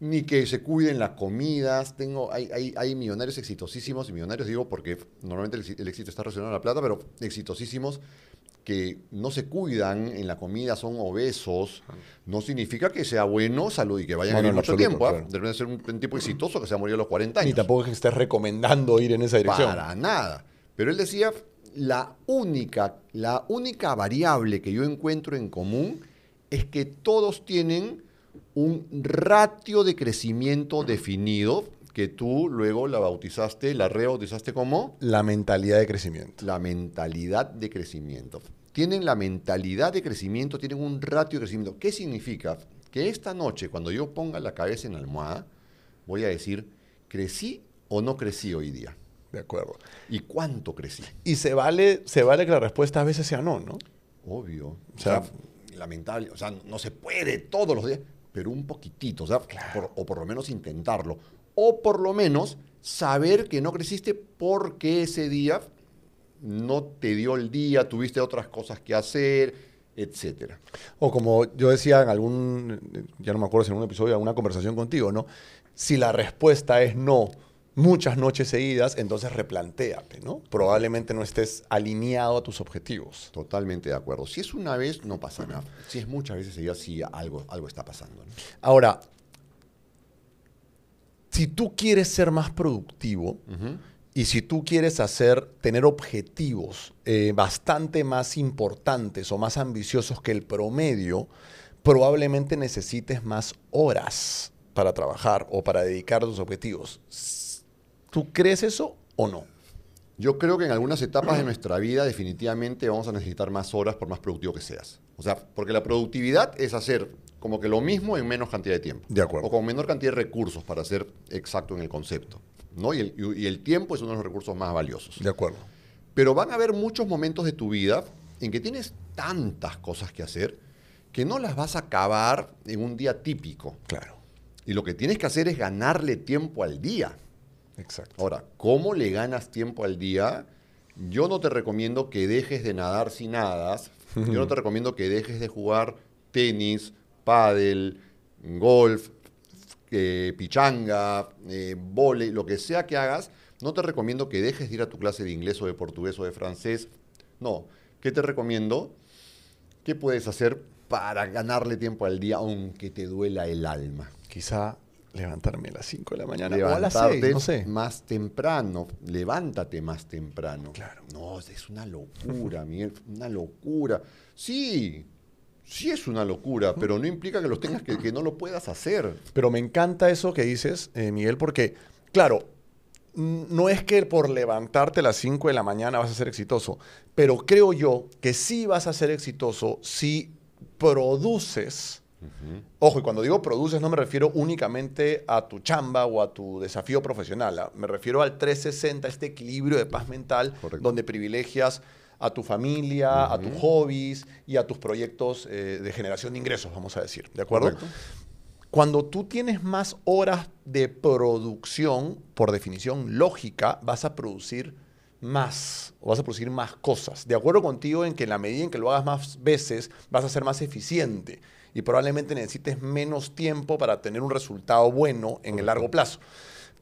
Ni que se cuiden las comidas, tengo, hay, hay, hay millonarios exitosísimos, y millonarios digo porque normalmente el, el éxito está relacionado a la plata, pero exitosísimos que no se cuidan en la comida, son obesos, no significa que sea bueno salud y que vayan a vivir en mucho absoluto, tiempo. ¿ah? claro. Debe ser un, tipo exitoso que se va a morir a los 40 años. Ni tampoco es que estés recomendando ir en esa dirección. Para nada. Pero él decía, la única, la única variable que yo encuentro en común es que todos tienen un ratio de crecimiento definido que tú luego la bautizaste, la rebautizaste como La mentalidad de crecimiento. la mentalidad de crecimiento. Tienen la mentalidad de crecimiento, tienen un ratio de crecimiento. ¿Qué significa? Que esta noche, cuando yo ponga la cabeza en la almohada, voy a decir, ¿crecí o no crecí hoy día? De acuerdo. ¿Y cuánto crecí? Y se vale, se vale que la respuesta a veces sea no, ¿no? Obvio. O O sea, sea, lamentable. O sea, no se puede todos los días, pero un poquitito. O sea, por- o por lo menos intentarlo. O por lo menos saber que no creciste porque ese día no te dio el día, tuviste otras cosas que hacer, etcétera. O como yo decía en algún, ya no me acuerdo si en un episodio, alguna conversación contigo, ¿no? Si la respuesta es no muchas noches seguidas, entonces replantéate, ¿no? Probablemente no estés alineado a tus objetivos. Totalmente de acuerdo. Si es una vez, no pasa nada. Si es muchas veces seguidas, sí algo, algo está pasando. ¿no? Ahora, si tú quieres ser más productivo y si tú quieres hacer, tener objetivos eh, bastante más importantes o más ambiciosos que el promedio, probablemente necesites más horas para trabajar o para dedicar a tus objetivos. ¿Tú crees eso o no? Yo creo que en algunas etapas de nuestra vida definitivamente vamos a necesitar más horas por más productivo que seas. O sea, porque la productividad es hacer como que lo mismo en menos cantidad de tiempo. De acuerdo. O con menor cantidad de recursos para ser exacto en el concepto. ¿No? Y, el, y el tiempo es uno de los recursos más valiosos. De acuerdo. Pero van a haber muchos momentos de tu vida en que tienes tantas cosas que hacer que no las vas a acabar en un día típico. Claro. Y lo que tienes que hacer es ganarle tiempo al día. Exacto. Ahora, ¿cómo le ganas tiempo al día? Yo no te recomiendo que dejes de nadar si nadas. Yo no te recomiendo que dejes de jugar tenis, pádel, golf, eh, pichanga, eh, vóley, lo que sea que hagas. No te recomiendo que dejes de ir a tu clase de inglés o de portugués o de francés. No. ¿Qué te recomiendo? ¿Qué puedes hacer para ganarle tiempo al día aunque te duela el alma? Quizá levantarme a las 5 de la mañana o a las 6, levantarte no sé. más temprano, levántate más temprano. Claro. No, es una locura, Miguel, una locura. Sí, sí es una locura, pero no implica que lo tengas que, que no lo puedas hacer. Pero me encanta eso que dices, eh, Miguel, porque, claro, no es que por levantarte a las 5 de la mañana vas a ser exitoso, pero creo yo que sí vas a ser exitoso si produces. Ojo, y cuando digo produces no me refiero únicamente a tu chamba o a tu desafío profesional, ¿ah? me refiero al 360, este equilibrio de paz mental Correcto. donde privilegias a tu familia, a tus hobbies y a tus proyectos eh, de generación de ingresos, vamos a decir, ¿de acuerdo? Correcto. Cuando tú tienes más horas de producción, por definición lógica, vas a producir más o vas a producir más cosas. De acuerdo contigo en que en la medida en que lo hagas más veces, vas a ser más eficiente y probablemente necesites menos tiempo para tener un resultado bueno en el largo plazo.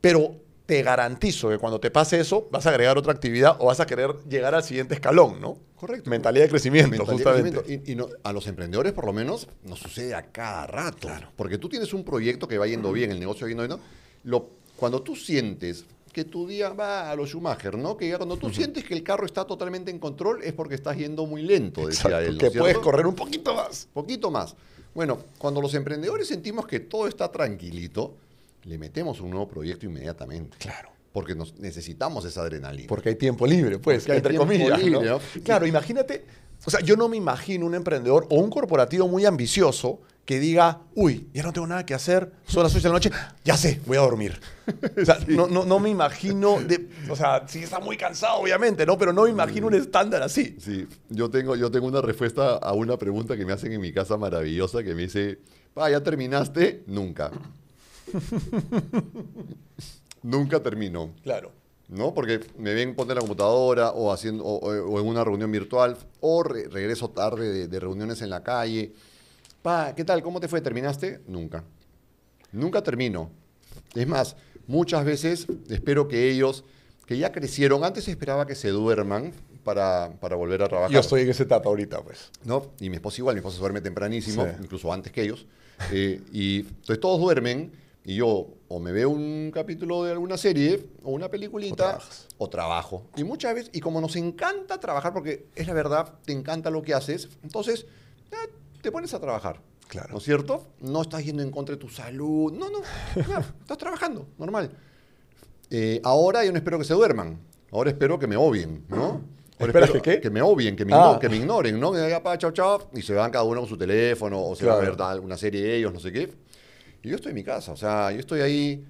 Pero te garantizo que cuando te pase eso, vas a agregar otra actividad o vas a querer llegar al siguiente escalón, ¿no? Correcto. Mentalidad de crecimiento, Mentalidad de justamente. crecimiento. Y, y no- a los emprendedores, por lo menos, nos sucede a cada rato. Porque tú tienes un proyecto que va yendo bien, el negocio va yendo bien. cuando tú sientes que tu día va a los Schumacher, ¿no? Que ya cuando tú sientes que el carro está totalmente en control es porque estás yendo muy lento, decía Exacto, él. ¿no que es puedes correr un poquito más. Poquito más. Bueno, cuando los emprendedores sentimos que todo está tranquilito, le metemos un nuevo proyecto inmediatamente. Claro. Porque nos, necesitamos esa adrenalina. Porque hay tiempo libre, pues, hay entre comillas. ¿no? libre, ¿no? Claro, imagínate, o sea, yo no me imagino un emprendedor o un corporativo muy ambicioso que diga, uy, ya no tengo nada que hacer, son las 8 de la noche, ya sé, voy a dormir. O sea, no, no, no me imagino, de, o sea, sí está muy cansado, obviamente, ¿no? Pero no me imagino un estándar así. Sí, yo tengo, yo tengo una respuesta a una pregunta que me hacen en mi casa maravillosa que me dice, pa, ¿ya terminaste? Nunca. Nunca termino. Claro. ¿no? Porque me ven poner la computadora o, haciendo, o, o en una reunión virtual o re- regreso tarde de, de reuniones en la calle. Pa, ¿qué tal? ¿Cómo te fue? ¿Terminaste? Nunca. Nunca termino. Es más, muchas veces espero que ellos, que ya crecieron, antes esperaba que se duerman para, para volver a trabajar. Yo estoy en esa etapa ahorita, pues. ¿no? Y mi esposa igual, mi esposa duerme tempranísimo, Sí. incluso antes que ellos. Eh, y entonces todos duermen y yo o me veo un capítulo de alguna serie o una peliculita o trabajo. Y muchas veces, y como nos encanta trabajar, porque es la verdad, te encanta lo que haces, entonces eh, te pones a trabajar. Claro. ¿No es cierto? No estás yendo en contra de tu salud. No, no. claro, estás trabajando, normal. Eh, ahora yo no espero que se duerman. Ahora espero que me obvien, ¿no? Ahora ¿Esperas espero que qué? Que me obvien, que me, Ah. que me ignoren, ¿no? Que digan, pa, chao, chao. Y se van cada uno con su teléfono o se van a ver una serie de ellos, no sé qué. Y yo estoy en mi casa, o sea, yo estoy ahí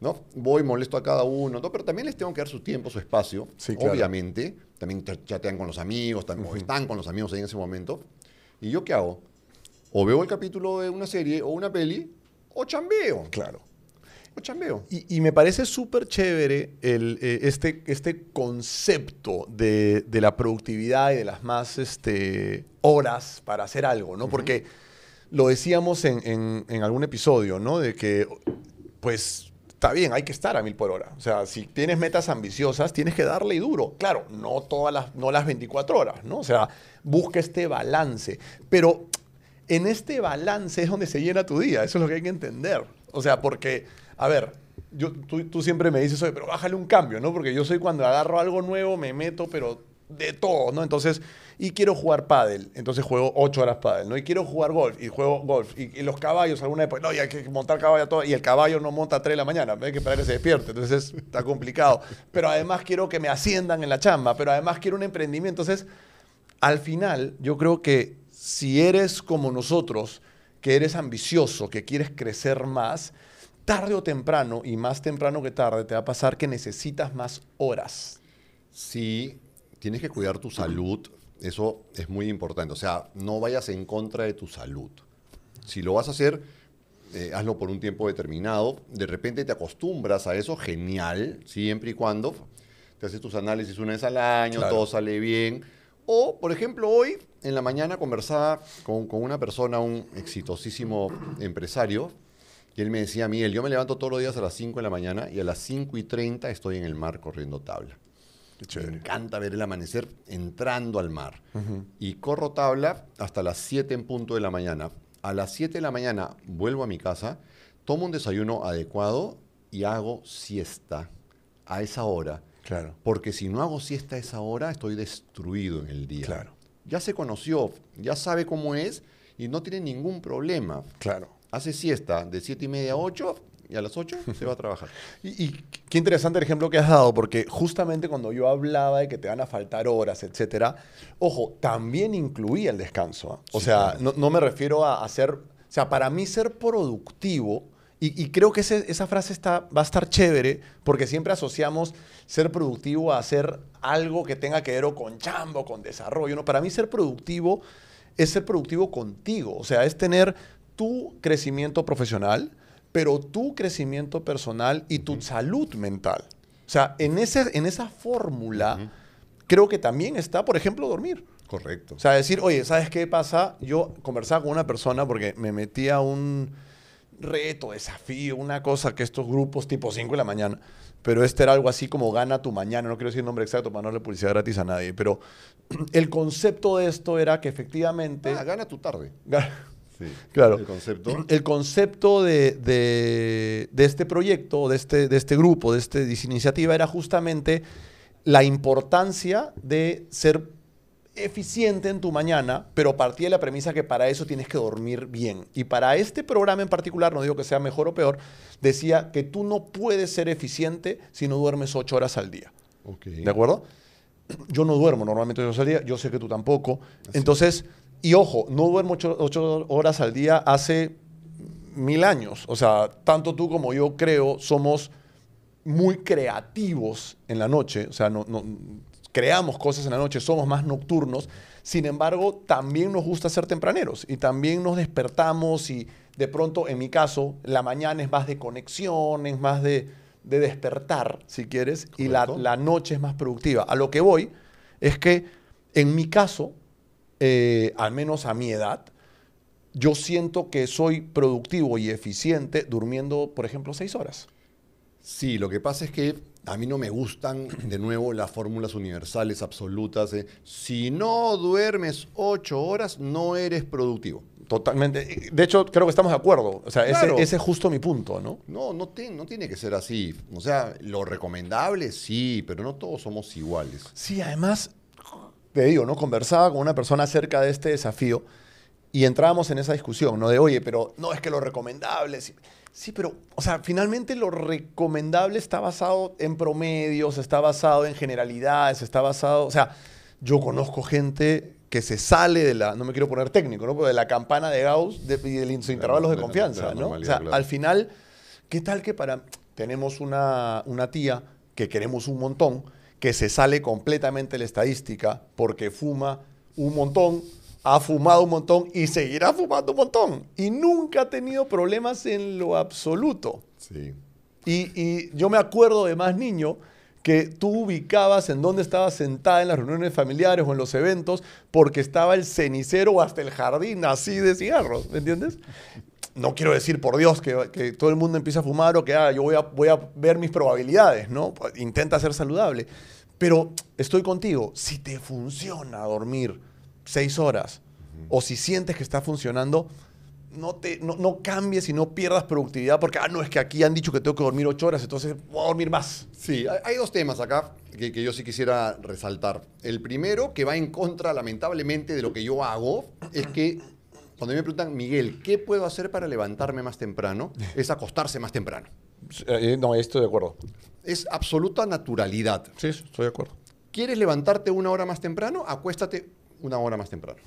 ¿no? Voy, molesto a cada uno, ¿no? pero también les tengo que dar su tiempo, su espacio, Sí, claro. obviamente. También ch- chatean con los amigos, también, están con los amigos ahí en ese momento. ¿Y yo qué hago? O veo el capítulo de una serie o una peli, o chambeo. Claro. O chambeo. Y, y me parece súper chévere el, eh, este, este concepto de, de la productividad y de las más este, horas para hacer algo, ¿no? Porque lo decíamos en, en- algún episodio, ¿no? De que, pues, está bien, hay que estar a mil por hora. O sea, si tienes metas ambiciosas, tienes que darle duro. Claro, no todas las, no las 24 horas, ¿no? O sea, busca este balance. Pero en este balance es donde se llena tu día. Eso es lo que hay que entender. O sea, porque, a ver, yo, tú, tú siempre me dices, oye, pero bájale un cambio, ¿no? Porque yo soy cuando agarro algo nuevo, me meto, pero de todo, ¿no? Entonces, y quiero jugar pádel, entonces juego ocho horas pádel, ¿no? Y quiero jugar golf, y juego golf. Y, los caballos, alguna vez, no, y hay que montar caballo todo, y el caballo no monta a 3 de la mañana, hay que esperar que se despierte, entonces está complicado. Pero además quiero que me asciendan en la chamba, pero además quiero un emprendimiento, entonces al final, yo creo que si eres como nosotros, que eres ambicioso, que quieres crecer más, tarde o temprano, y más temprano que tarde, te va a pasar que necesitas más horas. Sí, tienes que cuidar tu salud. Eso es muy importante. O sea, no vayas en contra de tu salud. Si lo vas a hacer, eh, hazlo por un tiempo determinado. De repente te acostumbras a eso, genial, siempre y cuando te haces tus análisis una vez al año, Claro. todo sale bien. O, por ejemplo, hoy en la mañana conversaba con, con una persona, un exitosísimo empresario, y él me decía, Miguel, yo me levanto todos los días a las 5 de la mañana y a las 5 y 30 estoy en el mar corriendo tabla. Me encanta ver el amanecer entrando al mar. Y corro tabla hasta las 7 en punto de la mañana. A las 7 de la mañana vuelvo a mi casa, tomo un desayuno adecuado y hago siesta a esa hora. Claro. Porque si no hago siesta a esa hora, estoy destruido en el día. Claro. Ya se conoció, ya sabe cómo es y no tiene ningún problema. Claro. Hace siesta de 7 y media a 8 y a las 8 se va a trabajar. Y, y qué interesante el ejemplo que has dado, porque justamente cuando yo hablaba de que te van a faltar horas, etcétera, ojo, también incluía el descanso. ¿ah? O Sí, sea, claro. no, no me refiero a, ser, o sea, para mí ser productivo, y, y creo que ese- esa frase está, va a estar chévere, porque siempre asociamos ser productivo a hacer algo que tenga que ver o con chambo, con desarrollo. ¿no? Para mí ser productivo es ser productivo contigo, o sea, es tener tu crecimiento profesional, pero tu crecimiento personal y tu salud mental. O sea, en, ese, en esa fórmula creo que también está, por ejemplo, dormir. Correcto. O sea, decir, oye, ¿sabes qué pasa? Yo conversaba con una persona porque me metí a un reto, desafío, una cosa que estos grupos tipo 5 de la mañana, pero este era algo así como gana tu mañana, no quiero decir el nombre exacto para no darle publicidad gratis a nadie, pero el concepto de esto era que efectivamente... Ah, gana tu tarde. Sí. Claro. El concepto. El concepto de, de- de este proyecto, de este, de este grupo, de esta iniciativa, era justamente la importancia de ser eficiente en tu mañana, pero partía de la premisa que para eso tienes que dormir bien. Y para este programa en particular, no digo que sea mejor o peor, decía que tú no puedes ser eficiente si no duermes ocho horas al día. ¿De acuerdo? Yo no duermo normalmente ocho horas al día, yo sé que tú tampoco. Entonces, y ojo, no duermo ocho, ocho horas al día hace mil años. O sea, tanto tú como yo creo somos muy creativos en la noche. O sea, no, no- creamos cosas en la noche, somos más nocturnos. Sin embargo, también nos gusta ser tempraneros y también nos despertamos y de pronto, en mi caso, la mañana es más de conexión, es más de, de despertar, si quieres, y la noche es más productiva. A lo que voy es que, en mi caso, eh, al menos a mi edad, yo siento que soy productivo y eficiente durmiendo, por ejemplo, seis horas. Sí, lo que pasa es que a mí no me gustan, de nuevo, las fórmulas universales absolutas. de, si no duermes ocho horas, no eres productivo. Totalmente. De hecho, creo que estamos de acuerdo. O sea, ese- es justo mi punto, ¿no? No, no, te- no tiene que ser así. O sea, lo recomendable sí, pero no todos somos iguales. Sí, además, te digo, ¿no? Conversaba con una persona acerca de este desafío y entrábamos en esa discusión, ¿no? De, oye, pero no es que lo recomendable. Sí, sí, pero, o sea, finalmente lo recomendable está basado en promedios, está basado en generalidades, está basado. O sea, yo conozco gente que se sale de la, no me quiero poner técnico, ¿no? Pero de la campana de Gauss de- y de los intervalos de confianza, ¿no? O sea, al final, ¿qué tal que para. tenemos una, una tía que queremos un montón, que se sale completamente de la estadística porque fuma un montón, ha fumado un montón y seguirá fumando un montón. Y nunca ha tenido problemas en lo absoluto. Sí. Y, y yo me acuerdo de más niño que tú ubicabas en dónde estaba sentada en las reuniones familiares o en los eventos porque estaba el cenicero o hasta el jardín así de cigarros, ¿me entiendes? No quiero decir, por Dios, que, todo el mundo empieza a fumar o que ah, yo voy a, voy a ver mis probabilidades, ¿no? Intenta ser saludable. Pero estoy contigo, si te funciona dormir seis horas o si sientes que está funcionando, no, te, no, no, cambies y no pierdas productividad porque, ah, no, es que aquí han dicho que tengo que dormir ocho horas, entonces voy a dormir más. Sí, hay, hay dos temas acá que, que, yo sí quisiera resaltar. El primero, que va en contra, lamentablemente, de lo que yo hago, es que cuando me preguntan, Miguel, ¿qué puedo hacer para levantarme más temprano? Es acostarse más temprano. Eh, no, estoy de acuerdo. Es absoluta naturalidad. Sí, estoy de acuerdo. ¿Quieres levantarte una hora más temprano? Acuéstate una hora más temprano.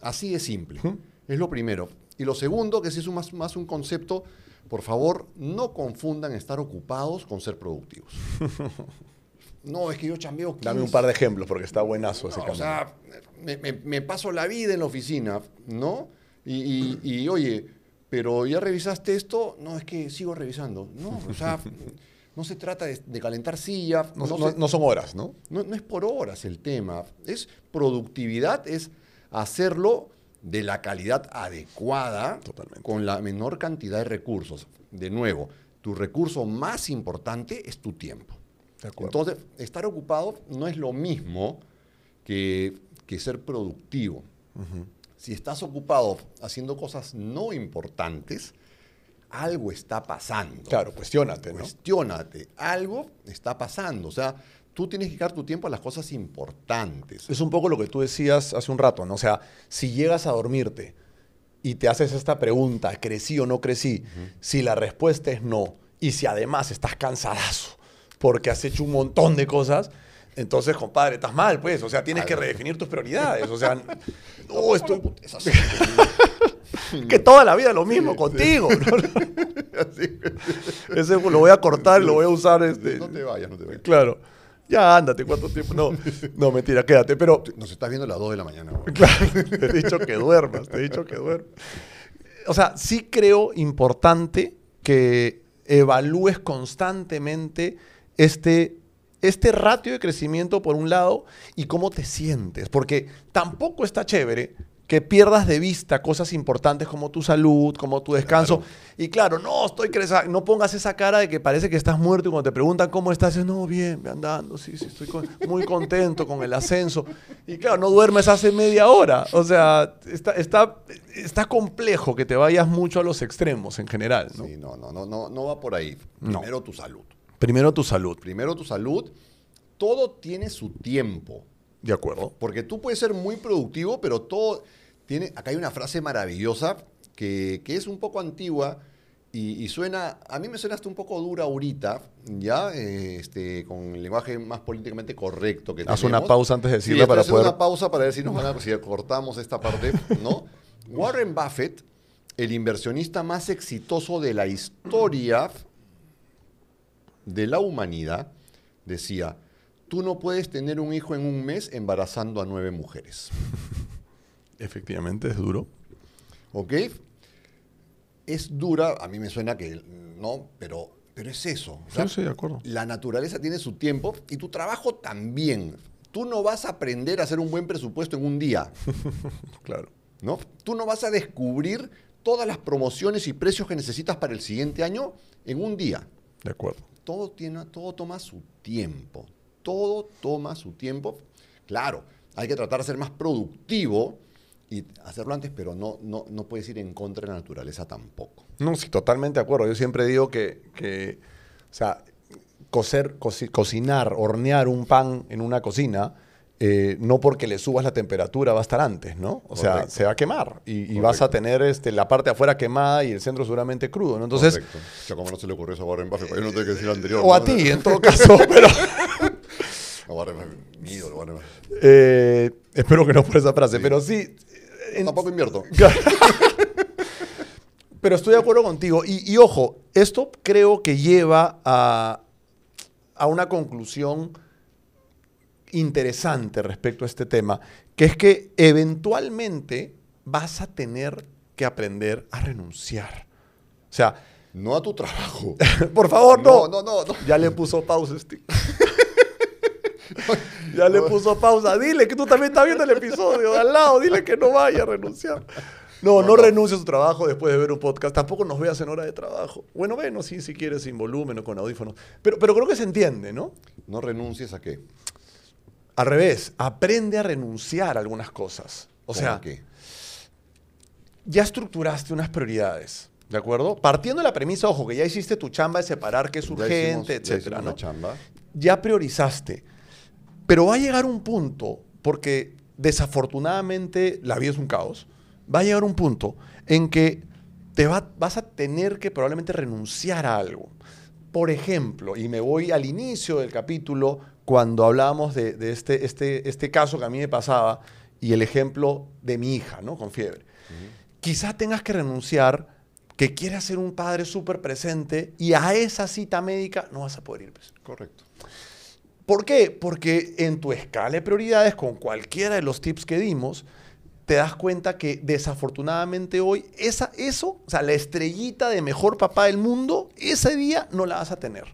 Así de simple. ¿Mm? Es lo primero. Y lo segundo, que si es un, más, más un concepto, por favor, no confundan estar ocupados con ser productivos. No, es que yo chambeo 15. Dame un par de ejemplos porque está buenazo ese no, O sea, me, me, me, paso la vida en la oficina, ¿no? Y, y, y, oye, pero ¿ya revisaste esto? No, es que sigo revisando. No, o sea, no se trata de, de calentar silla. No, no, se, no, son horas, ¿no? ¿no? No es por horas el tema. Es productividad, es hacerlo de la calidad adecuada Totalmente. con la menor cantidad de recursos. De nuevo, tu recurso más importante es tu tiempo. Entonces, estar ocupado no es lo mismo que, que ser productivo. Uh -huh. Si estás ocupado haciendo cosas no importantes, algo está pasando. Claro, cuestionate, ¿no? Cuestiónate. Algo está pasando. O sea, tú tienes que dedicar tu tiempo a las cosas importantes. Es un poco lo que tú decías hace un rato, ¿no? O sea, si llegas a dormirte y te haces esta pregunta, ¿crecí o no crecí? Uh -huh. Si la respuesta es no, y si además estás cansadazo porque has hecho un montón de cosas, entonces, compadre, estás mal, pues. O sea, tienes que redefinir tus prioridades. O sea, no, estoy... que toda la vida lo mismo contigo. ¿no? Ese lo voy a cortar y lo voy a usar. Este... No te vayas, no te vayas. Claro. Ya ándate, ¿cuánto tiempo? No, no, mentira, quédate, pero... Nos estás viendo a las 2 de la mañana. Bro. Claro, te he dicho que duermas, te he dicho que duermas. O sea, sí creo importante que evalúes constantemente este, este ratio de crecimiento por un lado y cómo te sientes, porque tampoco está chévere que pierdas de vista cosas importantes como tu salud, como tu descanso. Claro. Y claro, no, estoy creciendo, no pongas esa cara de que parece que estás muerto y cuando te preguntan cómo estás, dices, no, bien, andando, sí, sí, estoy con, muy contento con el ascenso. Y claro, no duermes hace media hora. O sea, está, está, está complejo que te vayas mucho a los extremos en general. ¿no? Sí, no, no, no, no, no va por ahí. Primero no. tu salud. Primero tu salud. Primero tu salud. Todo tiene su tiempo. De acuerdo. Porque tú puedes ser muy productivo, pero todo tiene. Acá hay una frase maravillosa que, que es un poco antigua y, y, suena. A mí me suena hasta un poco dura ahorita, ya, este, con el lenguaje más políticamente correcto que Haz tenemos. una pausa antes de decirla sí, para poder. una pausa para ver si nos van a, si cortamos esta parte, ¿no? Warren Buffett, el inversionista más exitoso de la historia de la humanidad, decía, tú no puedes tener un hijo en un mes embarazando a nueve mujeres. Efectivamente, es duro. ¿Ok? Es dura, a mí me suena que no, pero, pero es eso. O sea, sí, sí, de acuerdo. La naturaleza tiene su tiempo y tu trabajo también. Tú no vas a aprender a hacer un buen presupuesto en un día. claro. ¿No? Tú no vas a descubrir todas las promociones y precios que necesitas para el siguiente año en un día. De acuerdo todo, tiene, todo toma su tiempo. Todo toma su tiempo. Claro, hay que tratar de ser más productivo y hacerlo antes, pero no, no, no puedes ir en contra de la naturaleza tampoco. No, sí, totalmente de acuerdo. Yo siempre digo que, que o sea, cocer, co cocinar, hornear un pan en una cocina, eh, no porque le subas la temperatura va a estar antes, ¿no? O Correcto. sea, se va a quemar y, y vas a tener este, la parte de afuera quemada y el centro seguramente crudo, ¿no? Entonces... Correcto. O sea, como no se le ocurrió eso a Warren Buffett, yo no tengo que decir lo anterior. O ¿no? a ti, en todo caso, pero... a Warren Buffett, mi ídolo, Warren Buffett. Eh, espero que no por esa frase, sí. pero sí... En... Tampoco invierto. Pero estoy de acuerdo contigo. Y, y ojo, esto creo que lleva a, a una conclusión interesante respecto a este tema, que es que eventualmente vas a tener que aprender a renunciar. O sea, No a tu trabajo. por favor, no. no, no, no. Ya le puso pausa, Steve. ya le puso pausa. Dile que tú también estás viendo el episodio de al lado. Dile que no vaya a renunciar. No, no, No, no. renuncie a su trabajo después de ver un podcast. Tampoco nos veas en hora de trabajo. Bueno, bueno, sí, si quieres, sin volumen o con audífonos. Pero, pero creo que se entiende, ¿no? No renuncies a qué. Al revés, aprende a renunciar a algunas cosas. O ¿Cómo sea, qué? ya estructuraste unas prioridades, ¿de acuerdo? Partiendo de la premisa, ojo, que ya hiciste tu chamba de separar qué es urgente, hicimos- ya etcétera, ¿no? chamba. ya priorizaste. Pero va a llegar un punto, porque desafortunadamente la vida es un caos, va a llegar un punto en que te va- vas a tener que probablemente renunciar a algo. Por ejemplo, y me voy al inicio del capítulo, cuando hablábamos de, de este, este, este caso que a mí me pasaba y el ejemplo de mi hija, ¿no? Con fiebre. Quizá tengas que renunciar que quieras ser un padre súper presente y a esa cita médica no vas a poder ir. pues. Correcto. ¿Por qué? Porque en tu escala de prioridades, con cualquiera de los tips que dimos, te das cuenta que desafortunadamente hoy esa, eso, o sea, la estrellita de mejor papá del mundo, ese día no la vas a tener.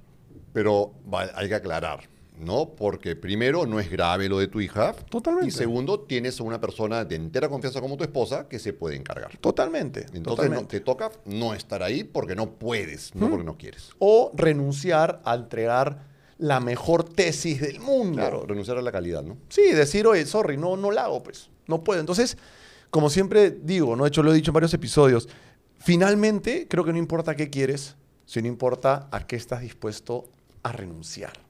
Pero hay que aclarar, ¿no? Porque primero, no es grave lo de tu hija. Totalmente. Y segundo, tienes a una persona de entera confianza como tu esposa que se puede encargar. Totalmente. Entonces no, te toca no estar ahí porque no puedes, no porque no quieres. O renunciar a entregar la mejor tesis del mundo. Claro, renunciar a la calidad, ¿no? Sí, decir, oye, sorry, no, no la hago, pues. No puedo. Entonces, como siempre digo, ¿no? De hecho, lo he dicho en varios episodios, finalmente creo que no importa qué quieres, sino importa a qué estás dispuesto a renunciar.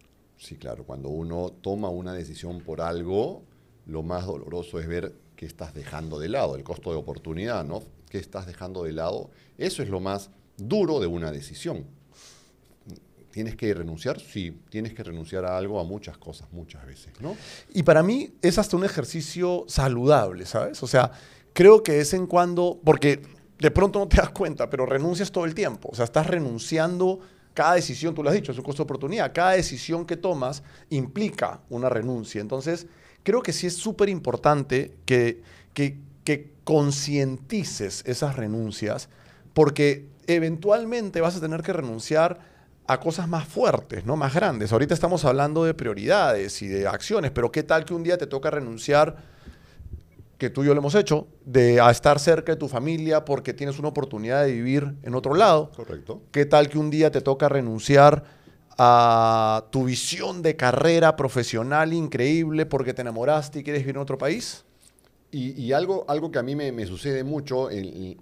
Sí, claro, cuando uno toma una decisión por algo, lo más doloroso es ver qué estás dejando de lado, el costo de oportunidad, ¿no? ¿Qué estás dejando de lado? Eso es lo más duro de una decisión. ¿Tienes que renunciar? Sí, tienes que renunciar a algo, a muchas cosas, muchas veces, ¿no? Y para mí es hasta un ejercicio saludable, ¿sabes? O sea, creo que de vez en cuando, porque de pronto no te das cuenta, pero renuncias todo el tiempo. O sea, estás renunciando cada decisión, tú lo has dicho, es un costo de oportunidad. Cada decisión que tomas implica una renuncia. Entonces, creo que sí es súper importante que, que, que concientices esas renuncias, porque eventualmente vas a tener que renunciar a cosas más fuertes, ¿no? Más grandes. Ahorita estamos hablando de prioridades y de acciones, pero ¿qué tal que un día te toca renunciar, que tú y yo lo hemos hecho, de a estar cerca de tu familia porque tienes una oportunidad de vivir en otro lado? Correcto. ¿Qué tal que un día te toca renunciar a tu visión de carrera profesional increíble porque te enamoraste y quieres vivir en otro país? Y, y algo, algo que a mí me, me sucede mucho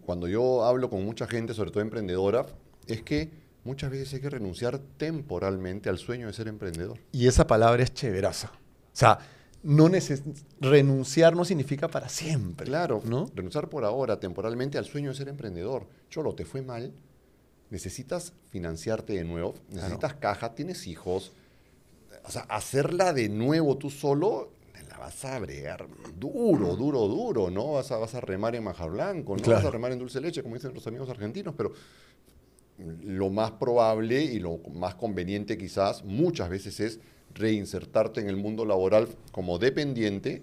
cuando yo hablo con mucha gente, sobre todo emprendedora, es que muchas veces hay que renunciar temporalmente al sueño de ser emprendedor. Y esa palabra es chéveraza. O sea, no neces- renunciar no significa para siempre. Claro, ¿no? renunciar por ahora temporalmente al sueño de ser emprendedor. Cholo, te fue mal, necesitas financiarte de nuevo, necesitas caja, tienes hijos. O sea, hacerla de nuevo tú solo, te la vas a bregar duro, duro, duro, ¿no? Vas a, vas a remar en majar blanco, no Claro. vas a remar en dulce leche, como dicen los amigos argentinos, pero lo más probable y lo más conveniente quizás muchas veces es reinsertarte en el mundo laboral como dependiente.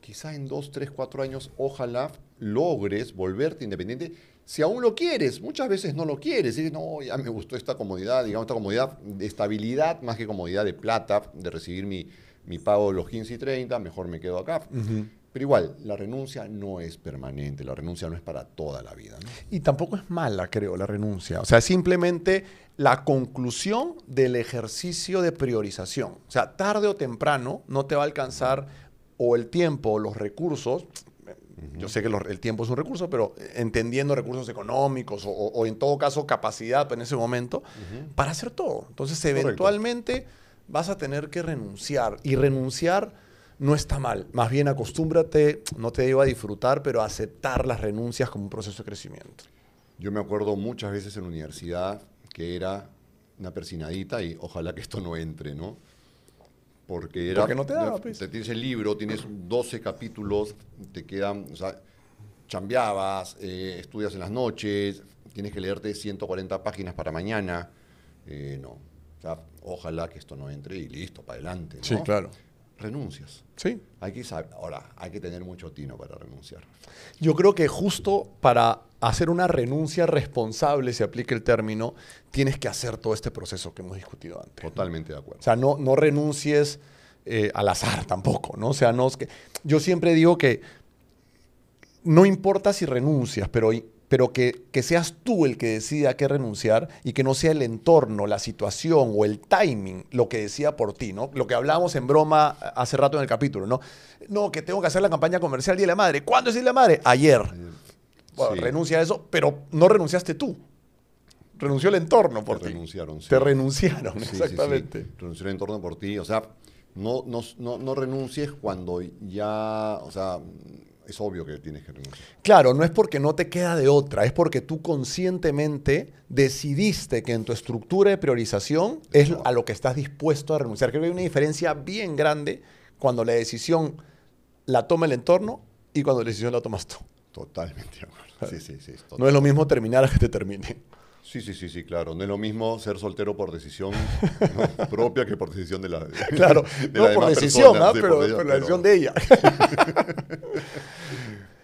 Quizá en dos, tres, cuatro años, ojalá logres volverte independiente. Si aún lo quieres, muchas veces no lo quieres. Dices, no, ya me gustó esta comodidad, digamos, esta comodidad de estabilidad más que comodidad de plata, de recibir mi, mi pago de los 15 y 30, mejor me quedo acá. Pero igual, la renuncia no es permanente, la renuncia no es para toda la vida. ¿no? Y tampoco es mala, creo, la renuncia. O sea, es simplemente la conclusión del ejercicio de priorización. O sea, tarde o temprano no te va a alcanzar o el tiempo o los recursos. Yo sé que los- el tiempo es un recurso, pero entendiendo recursos económicos o, en todo caso capacidad en ese momento para hacer todo. Entonces, Correcto. eventualmente vas a tener que renunciar. Y renunciar no está mal. Más bien acostúmbrate, no te digo a disfrutar, pero a aceptar las renuncias como un proceso de crecimiento. Yo me acuerdo muchas veces en la universidad que era una persinadita y ojalá que esto no entre, ¿no? Porque era... Porque no te daba, pues. Te tienes el libro, tienes 12 capítulos, te quedan... O sea, chambeabas, eh, estudias en las noches, tienes que leerte 140 páginas para mañana. Eh, no. O sea, ojalá que esto no entre y listo, para adelante. ¿no? Sí, claro. Renuncias. Sí. Hay que saber, ahora, hay que tener mucho tino para renunciar. Yo creo que justo para hacer una renuncia responsable, si aplica el término, tienes que hacer todo este proceso que hemos discutido antes. Totalmente de acuerdo. O sea, no, no renuncies eh, al azar tampoco, ¿no? O sea, no es que. Yo siempre digo que no importa si renuncias, pero, pero que, que seas tú el que decida a qué renunciar y que no sea el entorno, la situación o el timing lo que decida por ti, ¿no? Lo que hablábamos en broma hace rato en el capítulo, ¿no? No, que tengo que hacer la campaña comercial Día de la Madre. ¿Cuándo es Día de la Madre? Ayer. Bueno, Sí. renuncia a eso, pero no renunciaste tú. Renunció el entorno por Te ti. renunciaron, sí. Te renunciaron, Sí, exactamente. Renunciar en torno por ti. O sea, no, no, no, no renuncies cuando ya, o sea, es obvio que tienes que renunciar. Claro, no es porque no te queda de otra, es porque tú conscientemente decidiste que en tu estructura de priorización es a lo que estás dispuesto a renunciar. Creo que hay una diferencia bien grande cuando la decisión la toma el entorno y cuando la decisión la tomas tú. Totalmente de acuerdo. Sí, sí, sí. No es lo mismo terminar a que te termine. Sí, sí, sí, sí, claro. No es lo mismo ser soltero por decisión ¿no? propia que por decisión de la de- Claro, de no por decisión, ¿ah? sí, pero, por la decisión pero- de ella.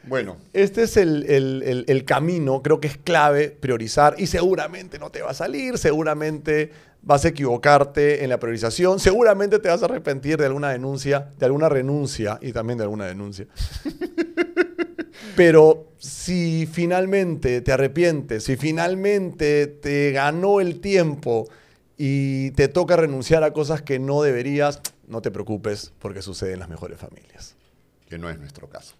Bueno, Este es el, el- el- el camino, creo que es clave priorizar y seguramente no te va a salir, seguramente vas a equivocarte en la priorización, seguramente te vas a arrepentir de alguna denuncia, de alguna renuncia y también de alguna denuncia. Pero si finalmente te arrepientes, si finalmente te ganó el tiempo y te toca renunciar a cosas que no deberías, no te preocupes porque sucede en las mejores familias. que no es nuestro caso.